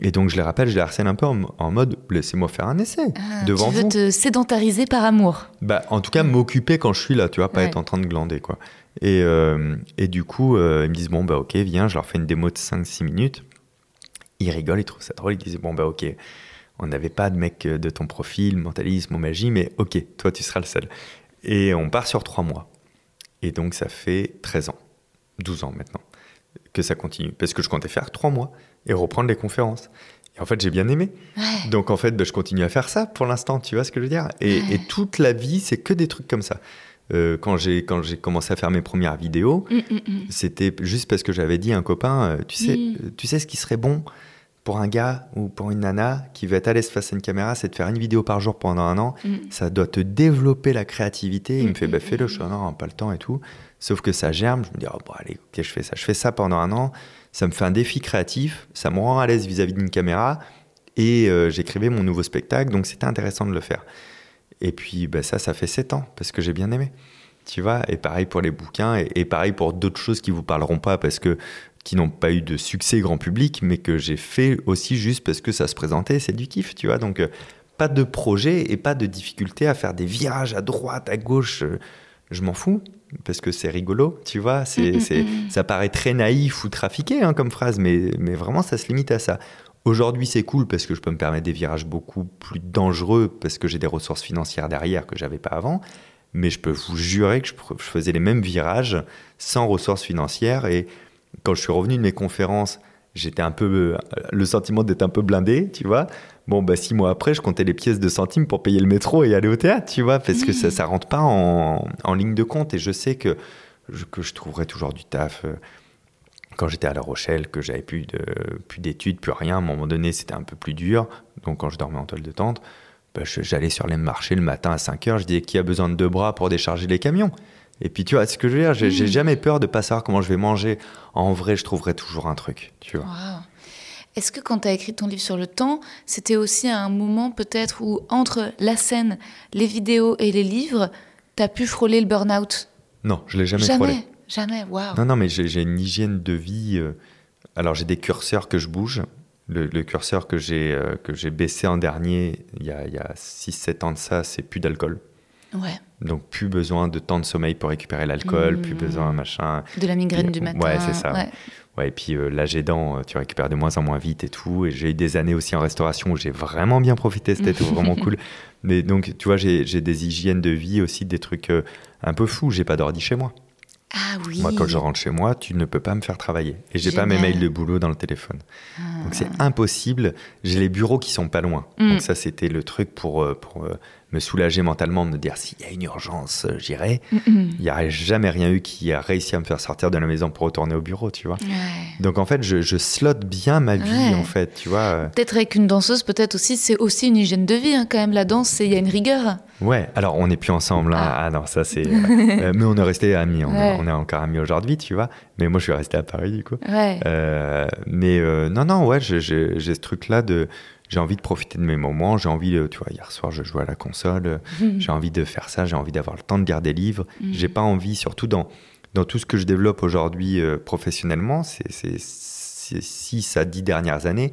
Et donc je les rappelle, je les harcèle un peu en, en mode laissez-moi faire un essai Ah, devant tu veux vous. te sédentariser par amour. Bah, en tout cas, m'occuper quand je suis là, tu vois, pas Ouais. être en train de glander, quoi. Et, euh, et du coup, euh, ils me disent, bon, bah, ok, viens, je leur fais une démo de 5-6 minutes. Ils rigolent, ils trouvent ça drôle, ils disent, bon, bah, ok, on n'avait pas de mec euh, de ton profil, mentalisme ou magie, mais ok, toi, tu seras le seul. Et on part sur 3 mois. Et donc, ça fait 13 ans, 12 ans maintenant, que ça continue. Parce que je comptais faire 3 mois et reprendre les conférences. Et en fait, j'ai bien aimé. Ouais. Donc en fait, bah, je continue à faire ça pour l'instant, tu vois ce que je veux dire? Et, Ouais. et toute la vie, c'est que des trucs comme ça. Euh, quand j'ai quand j'ai commencé à faire mes premières vidéos, Mm, mm, mm. c'était juste parce que j'avais dit à un copain, euh, tu sais, tu sais ce qui serait bon? Pour un gars ou pour une nana qui veut être à l'aise face à une caméra, c'est de faire une vidéo par jour pendant un an. Mm. Ça doit te développer la créativité. Il me Mm, fait, bah fais-le. Je suis, non, pas le temps et tout. Sauf que ça germe. Je me dis, oh, bon, allez, ok, je fais ça. Je fais ça pendant un an. Ça me fait un défi créatif. Ça me rend à l'aise vis-à-vis d'une caméra. Et euh, j'écrivais mon nouveau spectacle. Donc c'était intéressant de le faire. Et puis bah, ça, ça fait sept ans parce que j'ai bien aimé. Tu vois, et pareil pour les bouquins, et, et pareil pour d'autres choses qui vous parleront pas parce que qui n'ont pas eu de succès grand public, mais que j'ai fait aussi juste parce que ça se présentait, c'est du kiff, tu vois. Donc euh, pas de projet et pas de difficulté à faire des virages à droite, à gauche. euh, je m'en fous parce que c'est rigolo, tu vois. C'est, Mm, mm, c'est, mm. ça paraît très naïf ou trafiqué hein, comme phrase, mais, mais vraiment ça se limite à ça. Aujourd'hui, c'est cool parce que je peux me permettre des virages beaucoup plus dangereux parce que j'ai des ressources financières derrière que j'avais pas avant. Mais je peux vous jurer que je, je faisais les mêmes virages sans ressources financières. Et quand je suis revenu de mes conférences, j'étais un peu le sentiment d'être un peu blindé, tu vois. Bon, bah six mois après, je comptais les pièces de centimes pour payer le métro et aller au théâtre, tu vois, parce que ça, ça rentre pas en, en ligne de compte. Et je sais que je, que je trouverai toujours du taf. euh, quand j'étais à La Rochelle, que j'avais plus de plus d'études, plus rien, à un moment donné, c'était un peu plus dur. Donc quand je dormais en toile de tente, bah, j'allais sur les marchés le matin à 5 heures, je disais qui a besoin de deux bras pour décharger les camions? Et puis tu vois, ce que je veux dire, j'ai j'ai jamais peur de pas savoir comment je vais manger. En vrai, je trouverai toujours un truc, tu vois. Waouh. Est-ce que quand tu as écrit ton livre sur le temps, c'était aussi un moment peut-être où entre la scène, les vidéos et les livres, tu as pu frôler le burn-out? Non, je l'ai jamais, Jamais, frôlé. jamais, waouh. Non, non, mais j'ai une hygiène de vie. euh, alors, j'ai des curseurs que je bouge. Le, le curseur que j'ai euh, que j'ai baissé en dernier, il y a, il y a 6-7 ans de ça, c'est plus d'alcool. Ouais, Donc, plus besoin de temps de sommeil pour récupérer l'alcool, Mmh. plus besoin, machin. de la migraine du Ouais, matin. c'est ça. ouais. Ouais, et puis euh, l'âge aidant, euh, tu récupères de moins en moins vite et tout. Et j'ai eu des années aussi en restauration où j'ai vraiment bien profité, c'était vraiment cool. Mais donc, tu vois, j'ai des hygiènes de vie aussi, des trucs euh, un peu fous. J'ai pas d'ordi chez moi. Ah oui. Moi, quand je rentre chez moi, tu ne peux pas me faire travailler. Et j'ai pas mes mails de boulot dans le téléphone. Ah. Donc c'est impossible. J'ai les bureaux qui sont pas loin. Mm. Donc ça, c'était le truc pour, euh, pour me soulager mentalement, me dire s'il y a une urgence, euh, j'irai. Mm, mm. Il n'y a jamais rien eu qui a réussi à me faire sortir de la maison pour retourner au bureau, tu vois. Ouais. Donc en fait, je, je slotte bien ma vie, Ouais. en fait, tu vois. euh. Peut-être avec une danseuse, peut-être aussi, c'est aussi une hygiène de vie hein, quand même. La danse, il y a une rigueur. Ouais, alors on n'est plus ensemble. hein. Ah. Ah, non, ça c'est. euh, mais on est resté amis. On, Ouais. est, on est encore amis aujourd'hui, tu vois. Mais moi, je suis resté à Paris, du coup. Ouais. Euh, mais euh, non, non, ouais, j'ai ce truc-là de. J'ai envie de profiter de mes moments. J'ai envie, de- tu vois, hier soir, je jouais à la console. J'ai envie de faire ça. J'ai envie d'avoir le temps de garder des livres. J'ai pas envie, surtout dans, dans tout ce que je développe aujourd'hui euh, professionnellement, c'est c'est- ces 6 à 10 dernières années,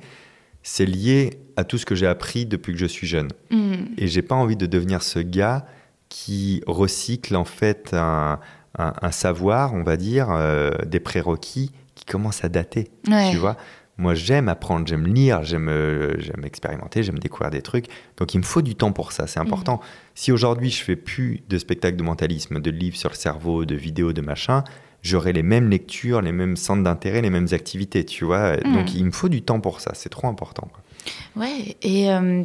c'est lié à tout ce que j'ai appris depuis que je suis jeune. Mm. Et j'ai pas envie de devenir ce gars qui recycle en fait un, un- un savoir, on va dire, euh, des prérequis qui commencent à dater. Ouais. Tu vois Moi, j'aime apprendre, j'aime lire, j'aime euh, expérimenter, j'aime découvrir des trucs. Donc, il me faut du temps pour ça, c'est important. Si aujourd'hui, je fais plus de spectacles de mentalisme, de livres sur le cerveau, de vidéos, de machin, j'aurai les mêmes lectures, les mêmes centres d'intérêt, les mêmes activités, tu vois Donc, il me faut du temps pour ça, c'est trop important. Ouais, et euh,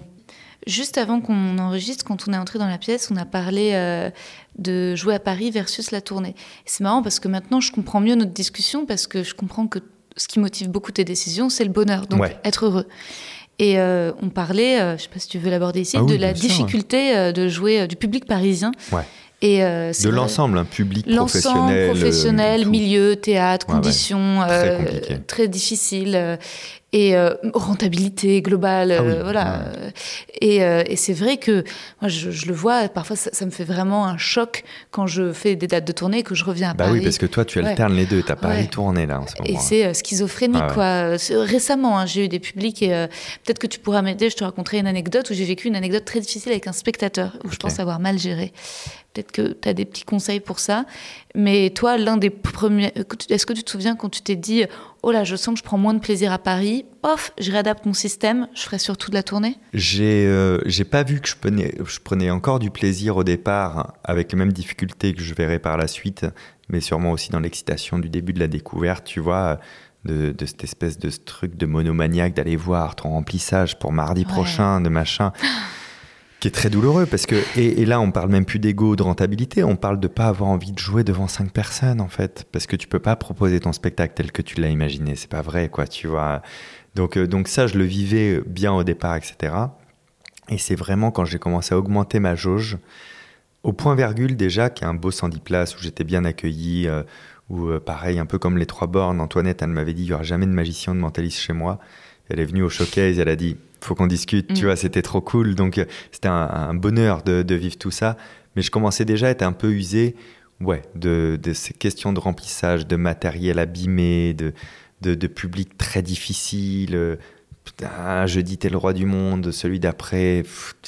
juste avant qu'on enregistre, quand on est entré dans la pièce, on a parlé euh, de jouer à Paris versus la tournée. C'est marrant parce que maintenant, je comprends mieux notre discussion parce que je comprends que ce qui motive beaucoup tes décisions, c'est le bonheur, donc Ouais. être heureux. Et euh, on parlait, euh, je sais pas si tu veux l'aborder ici, Ah oui, de la difficulté euh, de jouer du public parisien. Ouais. Et De l'ensemble, un public professionnel. professionnel, milieu, théâtre, Ouais, ouais. conditions Très très difficiles et euh, rentabilité globale, Ah oui, euh, voilà. Euh, Et, euh, et c'est vrai que moi je, je le vois, parfois ça, ça me fait vraiment un choc quand je fais des dates de tournée et que je reviens à Bah Paris. oui, parce que toi, tu Ouais. alternes les deux. T'as Paris Ouais. tourné là en ce moment. Et c'est schizophrénique, Ah ouais. quoi. Récemment, hein, j'ai eu des publics et peut-être que tu pourras m'aider. Je te raconterai une anecdote où j'ai vécu une anecdote très difficile avec un spectateur où je pense avoir mal géré. Peut-être que tu as des petits conseils pour ça. Mais toi, l'un des premiers. Est-ce que tu te souviens quand tu t'es dit Oh là, je sens que je prends moins de plaisir à Paris, pof, je réadapte mon système, je ferai surtout de la tournée J'ai euh, pas vu que je prenais, je prenais encore du plaisir au départ, avec les mêmes difficultés que je verrai par la suite, mais sûrement aussi dans l'excitation du début de la découverte, tu vois, de, de cette espèce de ce truc de monomaniaque d'aller voir ton remplissage pour mardi Ouais. prochain, de machin. Qui est très douloureux parce que, et, là, on parle même plus d'ego, de rentabilité, on parle de pas avoir envie de jouer devant cinq personnes, en fait. Parce que tu peux pas proposer ton spectacle tel que tu l'as imaginé. C'est pas vrai, quoi, tu vois. Donc, euh, donc ça, je le vivais bien au départ, etc. Et c'est vraiment quand j'ai commencé à augmenter ma jauge, au point virgule déjà, qui est un beau 110 places, où j'étais bien accueilli, euh, où euh, pareil, un peu comme les trois bornes, Antoinette, elle m'avait dit, il y aura jamais de magicien de mentaliste chez moi. Elle est venue au showcase, elle a dit, faut qu'on discute, tu mm. vois, c'était trop cool. Donc euh, c'était un, bonheur de, vivre tout ça. Mais je commençais déjà à être un peu usé, ouais, de, ces questions de remplissage, de matériel abîmé, de, de, public très difficile. Euh, putain, jeudi, t'es le roi du monde, celui d'après,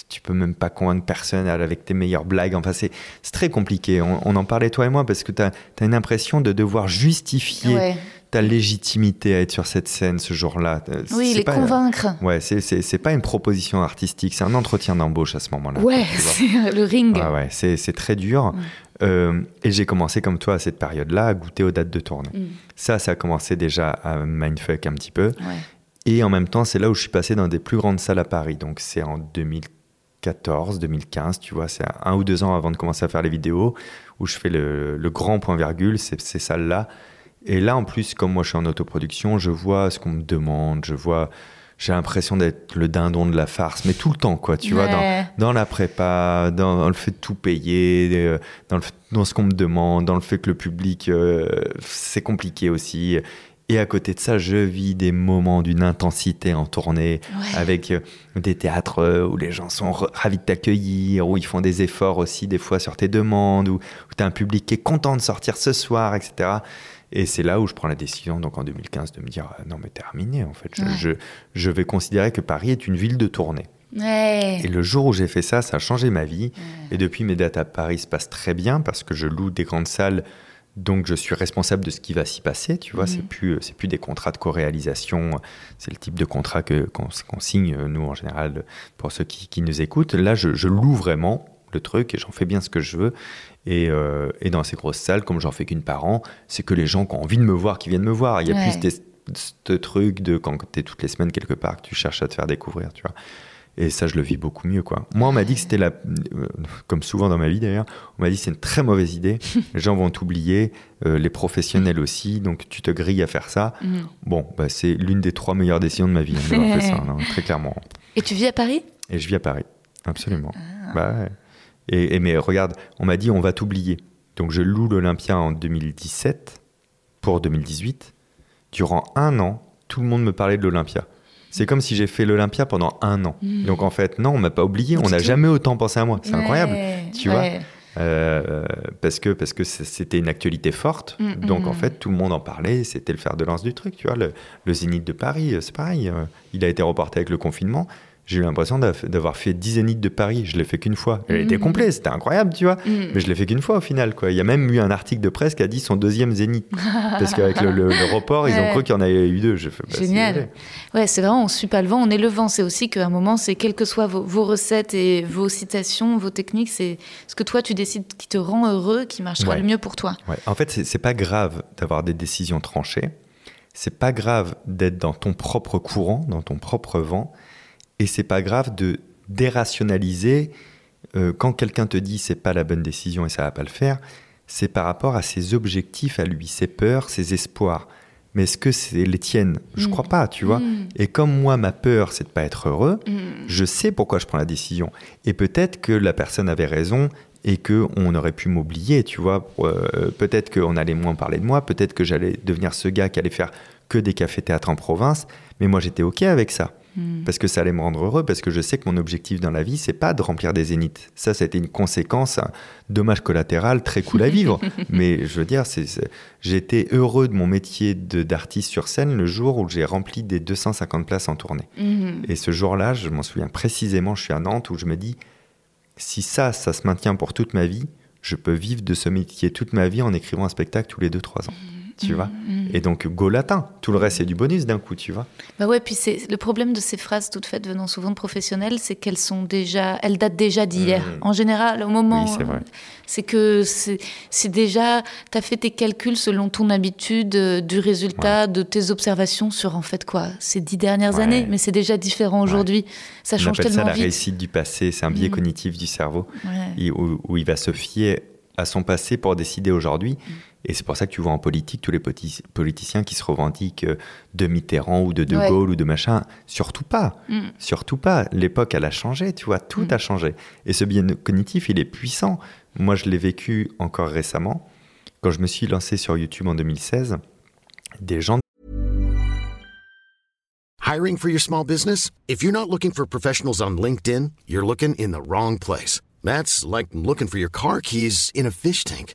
tu peux même pas convaincre personne avec tes meilleures blagues. Enfin, c'est très compliqué. On, en parlait, toi et moi, parce que tu as, une impression de devoir justifier ta légitimité à être sur cette scène ce jour-là. Euh, oui, les convaincre. Ouais, c'est pas une proposition artistique, c'est un entretien d'embauche à ce moment-là. Ouais, c'est le ring. Ouais, ouais c'est très dur. Euh, et j'ai commencé comme toi à cette période-là à goûter aux dates de tournée. Mm. Ça, ça a commencé déjà à mindfuck un petit peu. Et en même temps, c'est là où je suis passé dans des plus grandes salles à Paris. Donc c'est en 2014, 2015, tu vois, c'est un ou deux ans avant de commencer à faire les vidéos, où je fais le, le grand point virgule, ces salles-là. Et là, en plus, comme moi je suis en autoproduction, je vois ce qu'on me demande, je vois, j'ai l'impression d'être le dindon de la farce, mais tout le temps, quoi, tu vois, dans, dans, la prépa, dans, le fait de tout payer, euh, dans, le, dans ce qu'on me demande, dans le fait que le public, euh, c'est compliqué aussi. Et à côté de ça, je vis des moments d'une intensité en tournée, avec euh, des théâtres où les gens sont ravis de t'accueillir, où ils font des efforts aussi des fois sur tes demandes, où, où tu as un public qui est content de sortir ce soir, etc. Et c'est là où je prends la décision, donc en 2015, de me dire non, mais terminé, en fait. Je, je, vais considérer que Paris est une ville de tournée. Et le jour où j'ai fait ça, ça a changé ma vie. Et depuis, mes dates à Paris se passent très bien parce que je loue des grandes salles. Donc, je suis responsable de ce qui va s'y passer. Tu vois, c'est mhm. plus, c'est plus des contrats de co-réalisation. C'est le type de contrat que, qu'on, signe, nous, en général, pour ceux qui, qui nous écoutent. Là, je, je loue vraiment le truc et j'en fais bien ce que je veux. Euh, et, dans ces grosses salles, comme j'en fais qu'une par an, c'est que les gens qui ont envie de me voir, qui viennent me voir. Il y a plus ce truc de quand tu es toutes les semaines quelque part, que tu cherches à te faire découvrir, tu vois. Et ça, je le vis beaucoup mieux, quoi. Moi, on m'a dit que c'était la, euh, comme souvent dans ma vie d'ailleurs, on m'a dit c'est une très mauvaise idée. les gens vont t'oublier, euh, les professionnels aussi, donc tu te grilles à faire ça. Mm. Bon, bah, c'est l'une des trois meilleures décisions de ma vie, hein, ça, hein, très clairement. Et tu vis à Paris? Et je vis à Paris, absolument. Ah. Bah ouais. Et, mais regarde, on m'a dit on va t'oublier. Donc je loue l'Olympia en 2017 pour 2018. Durant un an, tout le monde me parlait de l'Olympia. C'est comme si j'ai fait l'Olympia pendant un an. Hmm. Donc en fait, non, on m'a pas oublié. On n'a jamais autant pensé à moi. C'est incroyable, tu vois. Euh, parce que parce que c'était une actualité forte. Hmm, donc en fait, tout le monde en parlait. C'était le fer de lance du truc, tu vois. Le, le Zénith de Paris, c'est pareil. Euh, il a été reporté avec le confinement j'ai eu l'impression d'avoir fait 10 zéniths de Paris. Je l'ai fait qu'une fois. Elle était mm. complet, c'était incroyable, tu vois. Mm. Mais je l'ai fait qu'une fois au final. Quoi. Il y a même eu un article de presse qui a dit son deuxième zénith. Parce qu'avec le, report, ils ont cru qu'il y en avait eu deux. Bah, Génial. Ouais, c'est vraiment, on ne suit pas le vent, on est le vent. C'est aussi qu'à un moment, c'est quelles que soient vos, recettes et vos citations, vos techniques, c'est ce que toi tu décides qui te rend heureux, qui marchera le mieux pour toi. Ouais. En fait, c'est pas grave d'avoir des décisions tranchées. C'est pas grave d'être dans ton propre courant, dans ton propre vent et c'est pas grave de dérationaliser euh, quand quelqu'un te dit c'est pas la bonne décision et ça va pas le faire. C'est par rapport à ses objectifs à lui, ses peurs, ses espoirs. Mais est-ce que c'est les tiennes? Je mm. crois pas, tu vois. Mm. Et comme moi, ma peur, c'est de pas être heureux, mm. je sais pourquoi je prends la décision. Et peut-être que la personne avait raison et que on aurait pu m'oublier, tu vois. Euh, peut-être qu'on allait moins parler de moi, peut-être que j'allais devenir ce gars qui allait faire que des cafés-théâtres en province. Mais moi, j'étais OK avec ça. Hmm. Parce que ça allait me rendre heureux, parce que je sais que mon objectif dans la vie, c'est pas de remplir des zéniths. Ça, c'était une conséquence, un dommage collatéral très cool à vivre. Mais je veux dire, j'étais heureux de mon métier d'artiste sur scène le jour où j'ai rempli des 250 places en tournée. Hmm. Et ce jour-là, je m'en souviens précisément, je suis à Nantes où je me dis, si ça, ça se maintient pour toute ma vie, je peux vivre de ce métier toute ma vie en écrivant un spectacle tous les 2-3 ans. Hmm. Tu vois. Et donc, go latin. Tout le reste, c'est du bonus d'un coup, tu vois. Bah ouais, puis c'est le problème de ces phrases toutes faites venant souvent de professionnels, c'est qu'elles sont déjà, elles datent déjà d'hier. Mm. En général, au moment, Oui, c'est vrai. c'est que c'est déjà, tu as fait tes calculs selon ton habitude, euh, du résultat de tes observations sur en fait quoi, ces dix dernières Ouais. années, mais c'est déjà différent aujourd'hui. Ça On change ça tellement la vite. réussite du passé. C'est un biais Mm. cognitif du cerveau où il va se fier à son passé pour décider aujourd'hui. Mm. Et c'est pour ça que tu vois en politique tous les politiciens qui se revendiquent euh, de Mitterrand ou de De Ouais. Gaulle ou de machin. Surtout pas. Mm. Surtout pas. L'époque, elle a changé, tu vois. Tout a changé. Et ce biais cognitif, il est puissant. Moi, je l'ai vécu encore récemment. Quand je me suis lancé sur YouTube en 2016, des gens Hiring for your small business? If you're not looking for professionals on LinkedIn, you're looking in the wrong place. That's like looking for your car keys in a fish tank.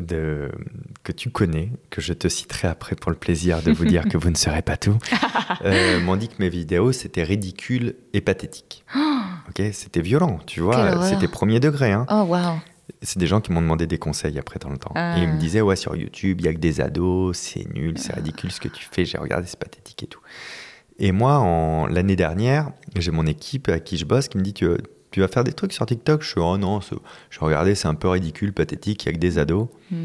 de, que tu connais, que je te citerai après pour le plaisir de vous dire que vous ne serez pas tout, euh, m'ont dit que mes vidéos c'était ridicule et pathétique. ok, c'était violent, tu vois, c'était premier degré. Hein. Oh waouh. C'est des gens qui m'ont demandé des conseils après dans le temps. Ah. Et ils me disaient, ouais, sur YouTube, il y a que des ados, c'est nul, c'est ridicule ce que tu fais, j'ai regardé, c'est pathétique et tout. Et moi, l'année dernière, j'ai mon équipe à qui je bosse qui me dit, tu, tu vas faire des trucs sur TikTok Je suis, oh non, je regardais, c'est un peu ridicule, pathétique, il y a que des ados. Mm.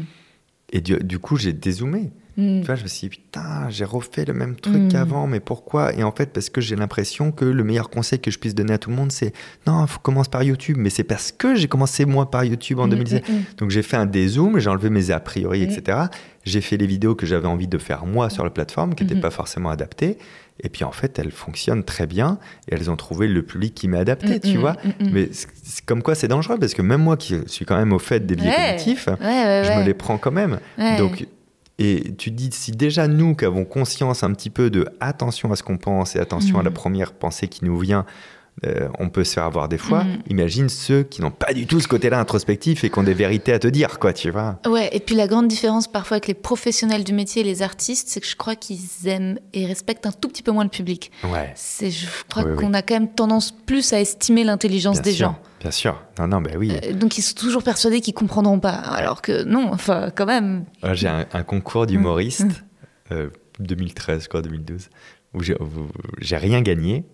Et du, du coup, j'ai dézoomé. Mm. Tu vois, je me suis dit, putain, j'ai refait le même truc Mm. qu'avant, mais pourquoi? Et en fait, parce que j'ai l'impression que le meilleur conseil que je puisse donner à tout le monde, c'est non, il faut commencer par YouTube. Mais c'est parce que j'ai commencé moi par YouTube en Mm, 2017. mm, mm. Donc j'ai fait un dézoom, j'ai enlevé mes a priori, etc. J'ai fait les vidéos que j'avais envie de faire moi sur la plateforme, qui n'étaient Mhm. pas forcément adaptées. Et puis en fait, elles fonctionnent très bien et elles ont trouvé le public qui m'est adapté, Mm, tu mm, vois. mm. Mais c'est comme quoi c'est dangereux parce que même moi qui suis quand même au fait des biais Ouais. cognitifs, Ouais, ouais, je me les prends quand même. Donc, et tu te dis, si déjà nous qui avons conscience un petit peu de attention à ce qu'on pense et attention à la première pensée qui nous vient, euh, on peut se faire avoir des fois, Mhm. imagine ceux qui n'ont pas du tout ce côté-là introspectif et qui ont des vérités à te dire, quoi, tu vois. Ouais, et puis la grande différence parfois avec les professionnels du métier et les artistes, c'est que je crois qu'ils aiment et respectent un tout petit peu moins le public. Ouais. C'est, je crois Oui, oui. qu'on a quand même tendance plus à estimer l'intelligence des sûr, gens. Bien sûr. Non, non, ben oui. Euh, Donc ils sont toujours persuadés qu'ils comprendront pas, alors que non, enfin quand même. Euh, J'ai un, un concours d'humoriste, euh, 2013, quoi, 2012, où j'ai- où j'ai rien gagné,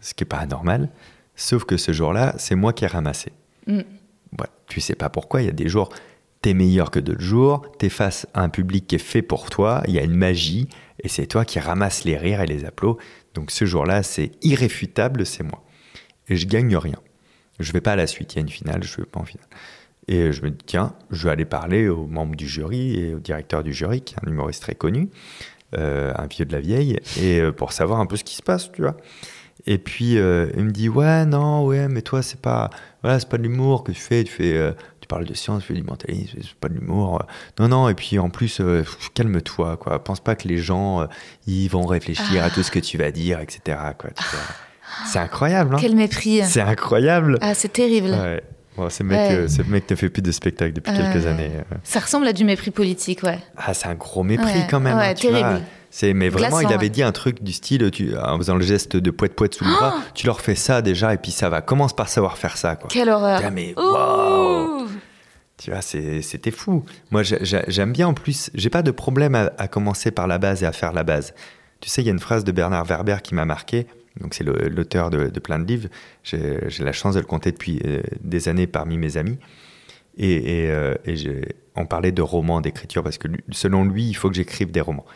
ce qui n'est pas anormal, sauf que ce jour-là, c'est moi qui ai ramassé. Mm. Ouais, tu sais pas pourquoi, il y a des jours, t'es meilleur que d'autres jours, t'es face à un public qui est fait pour toi, il y a une magie, et c'est toi qui ramasse les rires et les applaudissements. Donc ce jour-là, c'est irréfutable, c'est moi. Et je gagne rien. Je vais pas à la suite, il y a une finale, je vais pas en finale. Et je me dis, tiens, je vais aller parler aux membres du jury et au directeur du jury, qui est un humoriste très connu, euh, un vieux de la vieille, et euh, pour savoir un peu ce qui se passe, tu vois. Et puis euh, il me dit, ouais, non, ouais, mais toi, c'est pas, voilà, c'est pas de l'humour que tu fais, tu fais, euh, tu parles de science, tu fais du mentalisme, c'est pas de l'humour. Non, non, et puis en plus, euh, calme-toi, quoi. Pense pas que les gens, ils vont réfléchir à tout ce que tu vas dire, etc. Quoi. C'est incroyable, hein Quel mépris. C'est incroyable. Ah, c'est terrible. Ouais. Bon, ce mec, Ouais. ce mec ne fait plus de spectacle depuis quelques années. Ça ressemble à du mépris politique, ouais. Ah, c'est un gros mépris Ouais, quand même. ouais, hein, tu vois. C'est, mais vraiment, Glaçant, il avait ouais. dit un truc du style, tu, en faisant le geste de poète poète sous le bras, tu leur fais ça déjà et puis ça va. Commence par savoir faire ça, quoi. Quelle horreur. Ah, mais waouh Tu vois, c'était fou. Moi, j'ai- j'ai- j'aime bien en plus, j'ai pas de problème à, à commencer par la base et à faire la base. Tu sais, il y a une phrase de Bernard Werber qui m'a marqué. Donc, c'est l'auteur de, de plein de livres. J'ai la chance de le compter depuis euh, des années parmi mes amis. Et, et, euh, et on parlait de romans, d'écriture, parce que selon lui, il faut que j'écrive des romans.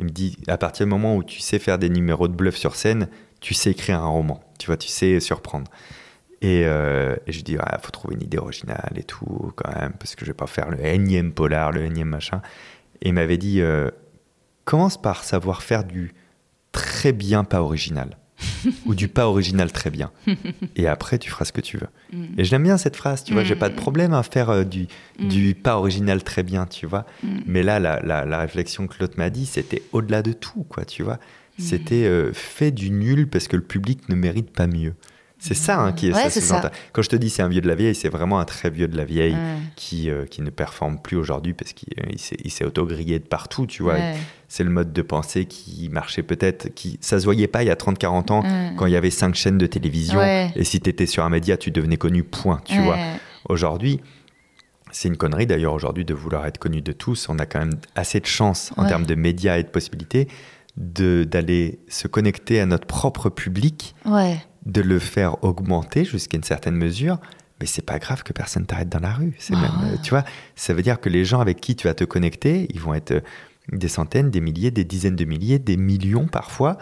Il me dit, à partir du moment où tu sais faire des numéros de bluff sur scène, tu sais écrire un roman. Tu vois, tu sais surprendre. Et, euh, et je dis, il faut trouver une idée originale et tout, quand même, parce que je vais pas faire le énième polar, le énième machin. Et il m'avait dit, euh, commence par savoir faire du très bien pas original. ou du pas original très bien. Et après, tu feras ce que tu veux. Mm. Et je l'aime bien cette phrase, tu vois, j'ai pas de problème à faire euh, du, du pas original très bien, tu vois. Mm. Mais là, la, la- la réflexion que l'autre m'a dit, c'était au-delà de tout, quoi, tu vois. C'était euh, fait du nul parce que le public ne mérite pas mieux. C'est ça hein, qui est, Ouais, ça, Quand je te dis c'est un vieux de la vieille, c'est vraiment un très vieux de la vieille Ouais. qui, euh, qui ne performe plus aujourd'hui parce qu'il euh, il s'est, il s'est auto-grillé de partout, tu vois. Ouais. C'est le mode de pensée qui marchait peut-être, qui ça se voyait pas il y a 30-40 ans quand il y avait cinq chaînes de télévision et si tu étais sur un média, tu devenais connu, point, tu vois. Aujourd'hui, c'est une connerie d'ailleurs aujourd'hui de vouloir être connu de tous. On a quand même assez de chance en termes de médias et de possibilités de, d'aller se connecter à notre propre public, Ouais. De le faire augmenter jusqu'à une certaine mesure. Mais c'est pas grave que personne t'arrête dans la rue. C'est Ah même, euh, tu vois, ça veut dire que les gens avec qui tu vas te connecter, ils vont être euh, des centaines, des milliers, des dizaines de milliers, des millions parfois.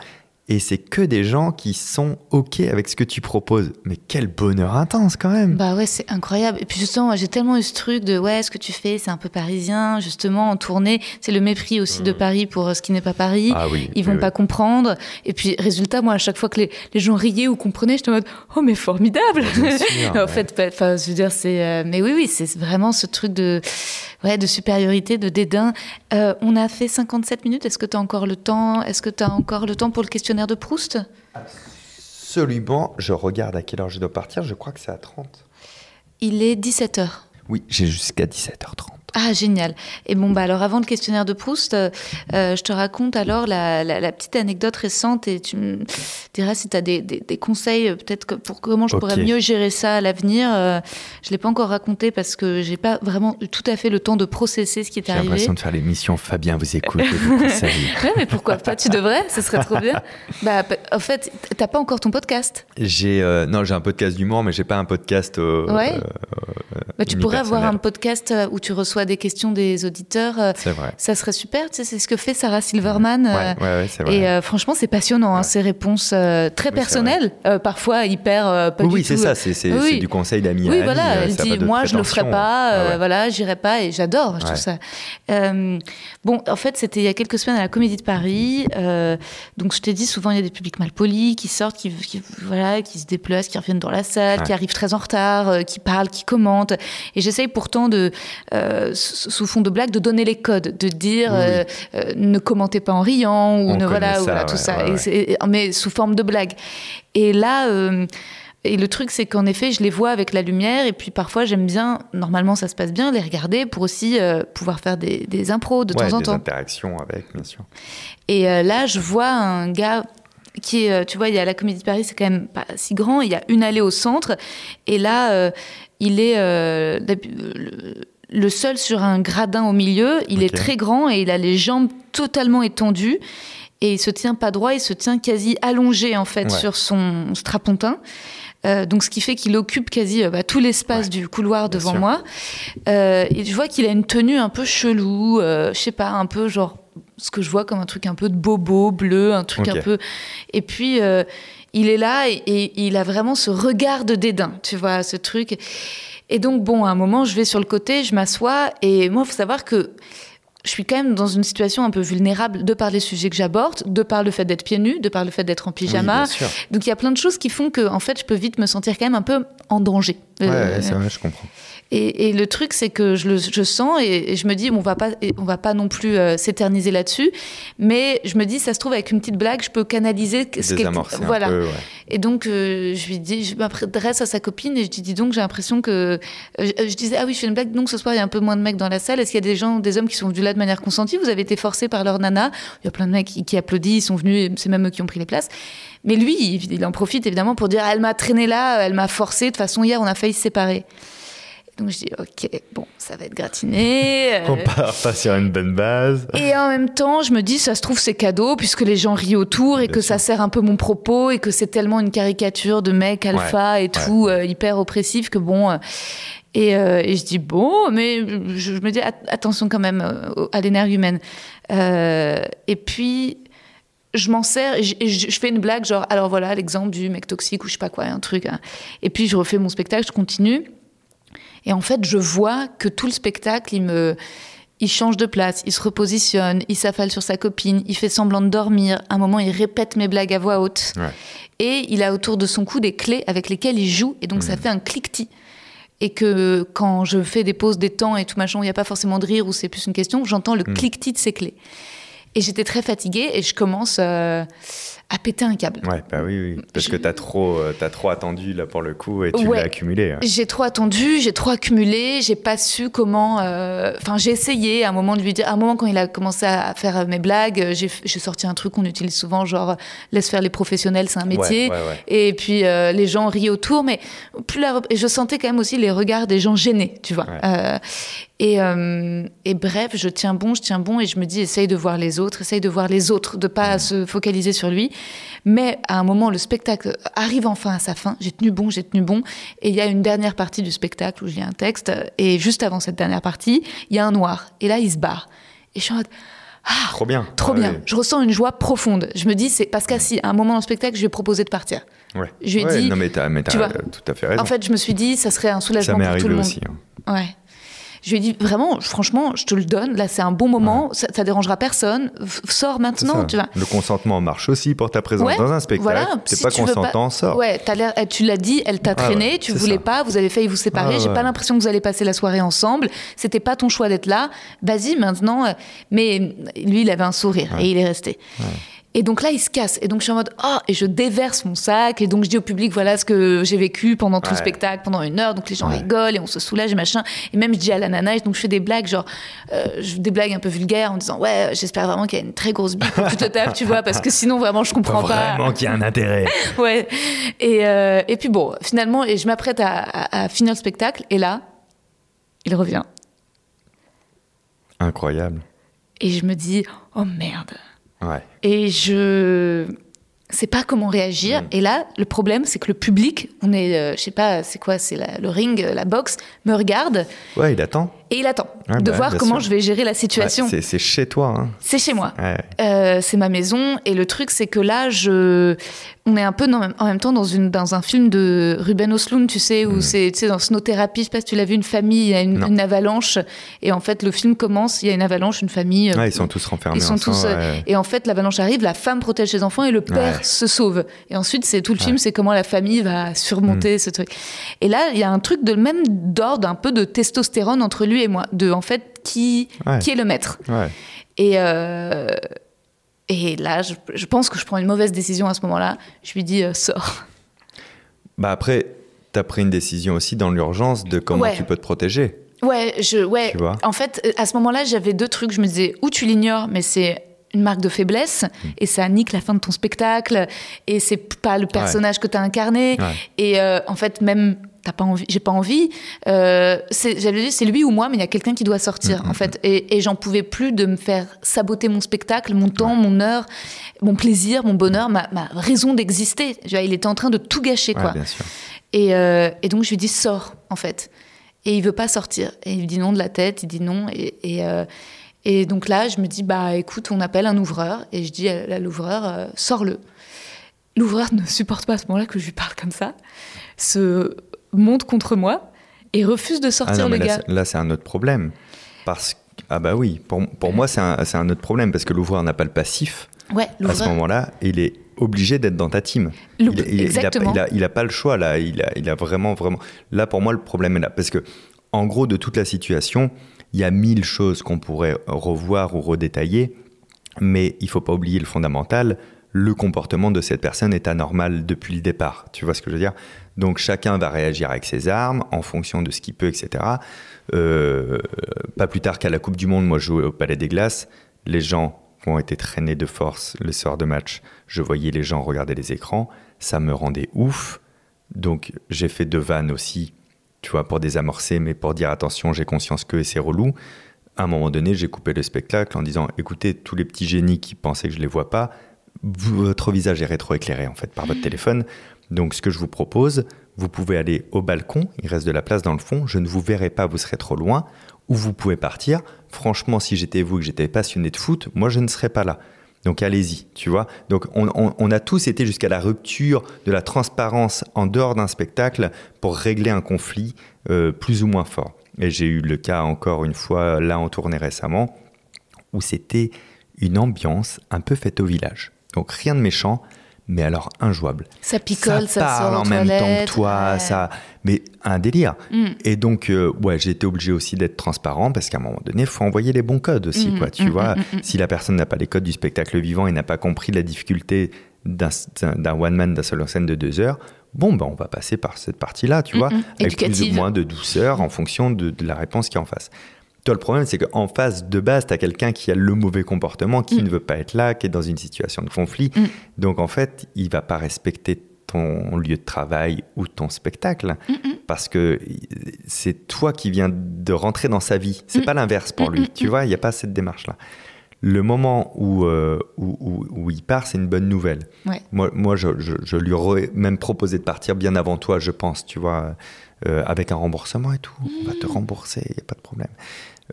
Et c'est que des gens qui sont OK avec ce que tu proposes. Mais quel bonheur intense quand même. Bah ouais, c'est incroyable. Et puis justement, j'ai tellement eu ce truc de ouais, ce que tu fais, c'est un peu parisien, justement, en tournée. C'est le mépris aussi de Paris pour euh, ce qui n'est pas Paris. Ah oui, Ils vont oui, pas oui. comprendre. Et puis, résultat, moi, à chaque fois que les, les gens riaient ou comprenaient, j'étais en mode oh, mais formidable sûr, En ouais. fait, enfin, je veux dire, c'est. euh, mais oui, oui, c'est vraiment ce truc de, ouais, de supériorité, de dédain. Euh, on a fait 57 minutes. Est-ce que tu as encore le temps? Est-ce que tu as encore le temps pour le questionnaire? De Proust? Absolument. Je regarde à quelle heure je dois partir. Je crois que c'est à 30. Il est 17h. Oui, j'ai jusqu'à 17h30. Ah, génial. Et bon, bah alors avant le questionnaire de Proust, euh, euh, je te raconte alors la, la- la petite anecdote récente et tu me diras si tu as des, des- des conseils euh, peut-être pour comment je pourrais mieux gérer ça à l'avenir. Euh, je l'ai pas encore raconté parce que j'ai pas vraiment eu tout à fait le temps de processer ce qui est J'ai arrivé. l'impression de faire l'émission Fabien vous écoute et vous conseille. Ouais, mais pourquoi pas Tu devrais, ce serait trop bien. Bah, en fait, t'as pas encore ton podcast. J'ai euh, non, j'ai un podcast d'humour, mais j'ai pas un podcast. Ouais. Bah, tu pourrais avoir un podcast où tu reçois des questions des auditeurs. euh, C'est vrai. Ça serait super. Tu sais, c'est ce que fait Sarah Silverman. Ouais, euh, ouais, ouais, c'est vrai. Et euh, franchement, c'est passionnant, hein, ces réponses très Oui, personnelles, parfois hyper pas oui, c'est ça. C'est oui. du conseil d'amis Oui, voilà, elle dit moi je le ferai pas, euh, Ah voilà, j'irai pas et j'adore, je trouve ça. Bon, en fait, c'était il y a quelques semaines à la Comédie de Paris. donc je t'ai dit souvent il y a des publics mal polis qui sortent, qui, qui- voilà, qui se déplacent, qui reviennent dans la salle, qui arrivent très en retard, qui parlent, qui commentent. Et j'essaye pourtant de, euh, sous sous fond de blague, de donner les codes, de dire Oui, euh, euh, ne commentez pas en riant ou On ne voilà, ça, voilà, tout ça, ouais, Et mais sous forme de blague. Et là. euh, et le truc, c'est qu'en effet, je les vois avec la lumière, et puis parfois, j'aime bien, normalement, ça se passe bien, les regarder pour aussi pouvoir faire des, des impros de temps en des temps. interactions avec, bien sûr. Et là, je vois un gars qui est, tu vois, il y a la Comédie de Paris, c'est quand même pas si grand, il y a une allée au centre, et là, euh, il est euh, le, le seul sur un gradin au milieu, il est très grand et il a les jambes totalement étendues. Et il se tient pas droit, il se tient quasi allongé en fait Ouais. sur son strapontin. Euh, donc ce qui fait qu'il occupe quasi euh, bah, tout l'espace Ouais. du couloir devant moi. Euh, et je vois qu'il a une tenue un peu chelou, je sais pas, un peu genre ce que je vois comme un truc un peu de bobo bleu, un truc un peu. Et puis il est là et, et il a vraiment ce regard de dédain, tu vois, ce truc. Et donc bon, à un moment, je vais sur le côté, je m'assois et moi, il faut savoir que je suis quand même dans une situation un peu vulnérable de par les sujets que j'aborde, de par le fait d'être pieds nus, de par le fait d'être en pyjama. Donc il y a plein de choses qui font que en fait je peux vite me sentir quand même un peu en danger. Ouais, Euh, ouais, c'est vrai, je comprends. Et, et le truc c'est que je le je sens et, et je me dis on va pas on va pas non plus euh, s'éterniser là-dessus, mais je me dis ça se trouve avec une petite blague je peux canaliser ce Désamorcer voilà. peu, ouais. Et donc, euh, je lui dis, je m'adresse à sa copine et je dis, dis donc, j'ai l'impression que. euh, je, je disais, ah oui, je fais une blague, donc ce soir, il y a un peu moins de mecs dans la salle. Est-ce qu'il y a des gens, des hommes qui sont venus là de manière consentie? Vous avez été forcés par leur nana Il y a plein de mecs qui, qui applaudissent, ils sont venus, c'est même eux qui ont pris les places. Mais lui, il, il en profite évidemment pour dire, elle m'a traîné là, elle m'a forcé. De toute façon, hier, on a failli se séparer. Donc, je dis, ok, bon, ça va être gratiné. euh, On part pas sur une bonne base. et en même temps, je me dis, ça se trouve, c'est cadeau, puisque les gens rient autour et Bien que sûr. ça sert un peu mon propos et que c'est tellement une caricature de mec alpha et tout, euh, hyper oppressif que bon. euh, et, et je dis, bon, mais je, je me dis, at- attention quand même à l'énergumène. Et puis. Je m'en sers et je, et je- je fais une blague, genre, alors voilà l'exemple du mec toxique ou je sais pas quoi, un truc. hein. Et puis je refais mon spectacle, je continue. Et en fait, je vois que tout le spectacle, il me, il change de place, il se repositionne, il s'affale sur sa copine, il fait semblant de dormir. À un moment, il répète mes blagues à voix haute. Ouais. Et il a autour de son cou des clés avec lesquelles il joue. Et donc, ça fait un cliquetis. Et que quand je fais des pauses, des temps et tout machin, où il n'y a pas forcément de rire, où c'est plus une question, j'entends le cliquetis de ses clés. Et j'étais très fatiguée et je commence euh, à péter un câble. Ouais, bah oui, oui. Parce que t'as trop, euh, t'as trop attendu là pour le coup et tu Ouais. l'as accumulé. hein. J'ai trop attendu, j'ai trop accumulé, j'ai pas su comment. euh, Enfin, j'ai essayé à un moment de lui dire. À un moment, quand il a commencé à faire euh, mes blagues, j'ai sorti un truc qu'on utilise souvent, genre laisse faire les professionnels, c'est un métier. Ouais, ouais, ouais. Et puis euh, les gens rient autour, mais plus la, et je sentais quand même aussi les regards des gens gênés, tu vois. Ouais. Euh, et, euh, et bref, je tiens bon, je tiens bon, et je me dis essaye de voir les autres, essaye de voir les autres, de pas Mm. se focaliser sur lui. Mais à un moment, le spectacle arrive enfin à sa fin. J'ai tenu bon, j'ai tenu bon, et il y a une dernière partie du spectacle où je lis un texte, et juste avant cette dernière partie, il y a un noir, et là il se barre. Et je suis en mode ah, Trop bien. Trop Ah bien. oui. Je ressens une joie profonde. Je me dis, c'est parce qu'à si, à un moment dans le spectacle, je lui ai proposé de partir. Ouais. Je lui ai Ouais, dit- Non, mais t'as, mais t'as tu vois, euh, tout à fait raison. En fait, je me suis dit, ça serait un ça soulagement m'est pour tout le monde. aussi. hein. Ouais. Je lui ai dit, vraiment, franchement, je te le donne. Là, c'est un bon moment. Ça, ça dérangera personne. Sors C'est maintenant, tu vois. Le consentement marche aussi pour ta présence Ouais, dans un spectacle. voilà. T'es Si pas tu consentant, sors. Ouais, l'air, eh, tu l'as dit, elle t'a Ah traîné, ouais, tu c'est voulais ça. pas, vous avez failli vous séparer. Ah J'ai pas l'impression que vous allez passer la soirée ensemble. C'était pas ton choix d'être là. Vas-y maintenant. euh, Mais lui, il avait un sourire et il est resté. Et donc là, il se casse. Et donc je suis en mode, oh, et je déverse mon sac. Et donc je dis au public, voilà ce que j'ai vécu pendant tout le spectacle, pendant une heure. Donc les gens Ouais. rigolent et on se soulage et machin. Et même je dis à la nana, et donc je fais des blagues, genre, euh, des blagues un peu vulgaires en disant, ouais, j'espère vraiment qu'il y a une très grosse bite pour que tu te tapes, tu vois, parce que sinon vraiment je comprends pas. Vraiment qu'il y a un intérêt. Ouais. Et, euh, et puis bon, finalement, et je m'apprête à, à- à finir le spectacle, et là, il revient. Incroyable. Et je me dis, oh merde. Ouais. Et je sais pas comment réagir. Et là, le problème, c'est que le public, on est, euh, je sais pas, c'est quoi, c'est le ring, euh, la boxe, me regarde Ouais, il attend. Et il attend Ouais, de bah, voir comment sûr. je vais gérer la situation. c'est, c'est chez toi. Hein. c'est chez moi. Ouais. Euh, c'est ma maison et le truc c'est que là je on est un peu dans- en même temps dans une dans un film de Ruben Östlund tu sais où c'est tu sais dans Snow Therapy je sais pas si tu l'as vu une famille il y a une, avalanche et en fait le film commence il y a une avalanche une famille euh, ils sont tous renfermés ils sont tous euh, et en fait l'avalanche arrive la femme protège ses enfants et le père se sauve et ensuite c'est tout le film c'est comment la famille va surmonter Mm. ce truc et là il y a un truc de même d'ordre un peu de testostérone entre lui et moi de en fait qui Ouais. qui est le maître Ouais. et, euh, et là, je, je pense que je prends une mauvaise décision à ce moment-là. Je lui dis, euh, sors. Bah après, t'as pris une décision aussi dans l'urgence de comment Ouais. tu peux te protéger. Ouais, je, ouais. Tu vois En fait, euh, à ce moment-là, j'avais deux trucs. Je me disais, ou tu l'ignores, mais c'est une marque de faiblesse Mm. et ça nique la fin de ton spectacle et c'est pas le personnage que tu as incarné Ouais. et euh, en fait même t'as pas envie j'ai pas envie euh, c'est- j'avais dit c'est lui ou moi mais il y a quelqu'un qui doit sortir Mm, en fait et, et j'en pouvais plus de me faire saboter mon spectacle mon temps mon heure mon plaisir mon bonheur ma, ma raison d'exister il était en train de tout gâcher Ouais, quoi bien sûr. et, euh, et donc je lui dis sors en fait. Et il veut pas sortir. Et il dit non de la tête, il dit non. Et, et, euh, et donc là, je me dis bah écoute, on appelle un ouvreur. Et je dis à l'ouvreur euh, sors-le. L'ouvreur ne supporte pas à ce moment-là que je lui parle comme ça, se monte contre moi et refuse de Ah sortir non, mais le là, gars. c'est- là, c'est un autre problème. Parce que, ah bah oui, pour, pour moi, c'est un, un autre problème parce que l'ouvreur n'a pas le passif. Ouais, À ce moment-là, il est obligé d'être dans ta team. Il, il- il a, exactement. il a- il a pas le choix là. Il a, il a vraiment, vraiment. Là, pour moi, le problème est là. Parce que, en gros, de toute la situation, il y a mille choses qu'on pourrait revoir ou redétailler. Mais il faut pas oublier le fondamental. Le comportement de cette personne est anormal depuis le départ. Tu vois ce que je veux dire? Donc chacun va réagir avec ses armes en fonction de ce qu'il peut, etc. Euh, pas plus tard qu'à la Coupe du Monde, moi je jouais au Palais des Glaces. Les gens ont été traînés de force le soir de match, je voyais les gens regarder les écrans. Ça me rendait ouf. Donc j'ai fait deux vannes aussi, tu vois, pour désamorcer, mais pour dire attention, j'ai conscience que c'est relou. À un moment donné, j'ai coupé le spectacle en disant écoutez, tous les petits génies qui pensaient que je les vois pas, votre visage est rétroéclairé en fait par votre téléphone. Donc ce que je vous propose, vous pouvez aller au balcon, il reste de la place dans le fond, je ne vous verrai pas, vous serez trop loin, ou vous pouvez partir. Franchement, si j'étais vous et que j'étais passionné de foot, moi je ne serais pas là. Donc allez-y, tu vois. Donc on, a tous été jusqu'à la rupture de la transparence en dehors d'un spectacle pour régler un conflit euh, plus ou moins fort. Et j'ai eu le cas encore une fois là en tournée récemment où c'était une ambiance un peu faite au village. Donc rien de méchant, mais alors injouable. Ça picole, ça, parle sort en même temps que toi, ouais. ça, mais un délire. Mm. Et donc, euh, ouais, j'ai été obligé aussi d'être transparent parce qu'à un moment donné, il faut envoyer les bons codes aussi, Mm, quoi. Tu mm, vois, si la personne n'a pas les codes du spectacle vivant et n'a pas compris la difficulté d'un one man, d'un seul en scène de deux heures, bon, ben, on va passer par cette partie-là, tu vois, avec plus ou moins de douceur en fonction de, de la réponse qui est en face. Toi, le problème, c'est qu'en face, de base, tu as quelqu'un qui a le mauvais comportement, qui Mm. ne veut pas être là, qui est dans une situation de conflit. Mm. Donc, en fait, il va pas respecter ton lieu de travail ou ton spectacle parce que c'est toi qui viens de rentrer dans sa vie. C'est Mm. pas l'inverse pour lui. Tu vois, il n'y a pas cette démarche-là. Le moment où, euh, où, où- où il part, c'est une bonne nouvelle. Ouais. Moi, moi je, je- je lui aurais même proposé de partir bien avant toi, je pense, tu vois, euh, avec un remboursement et tout. On va te rembourser, il n'y a pas de problème.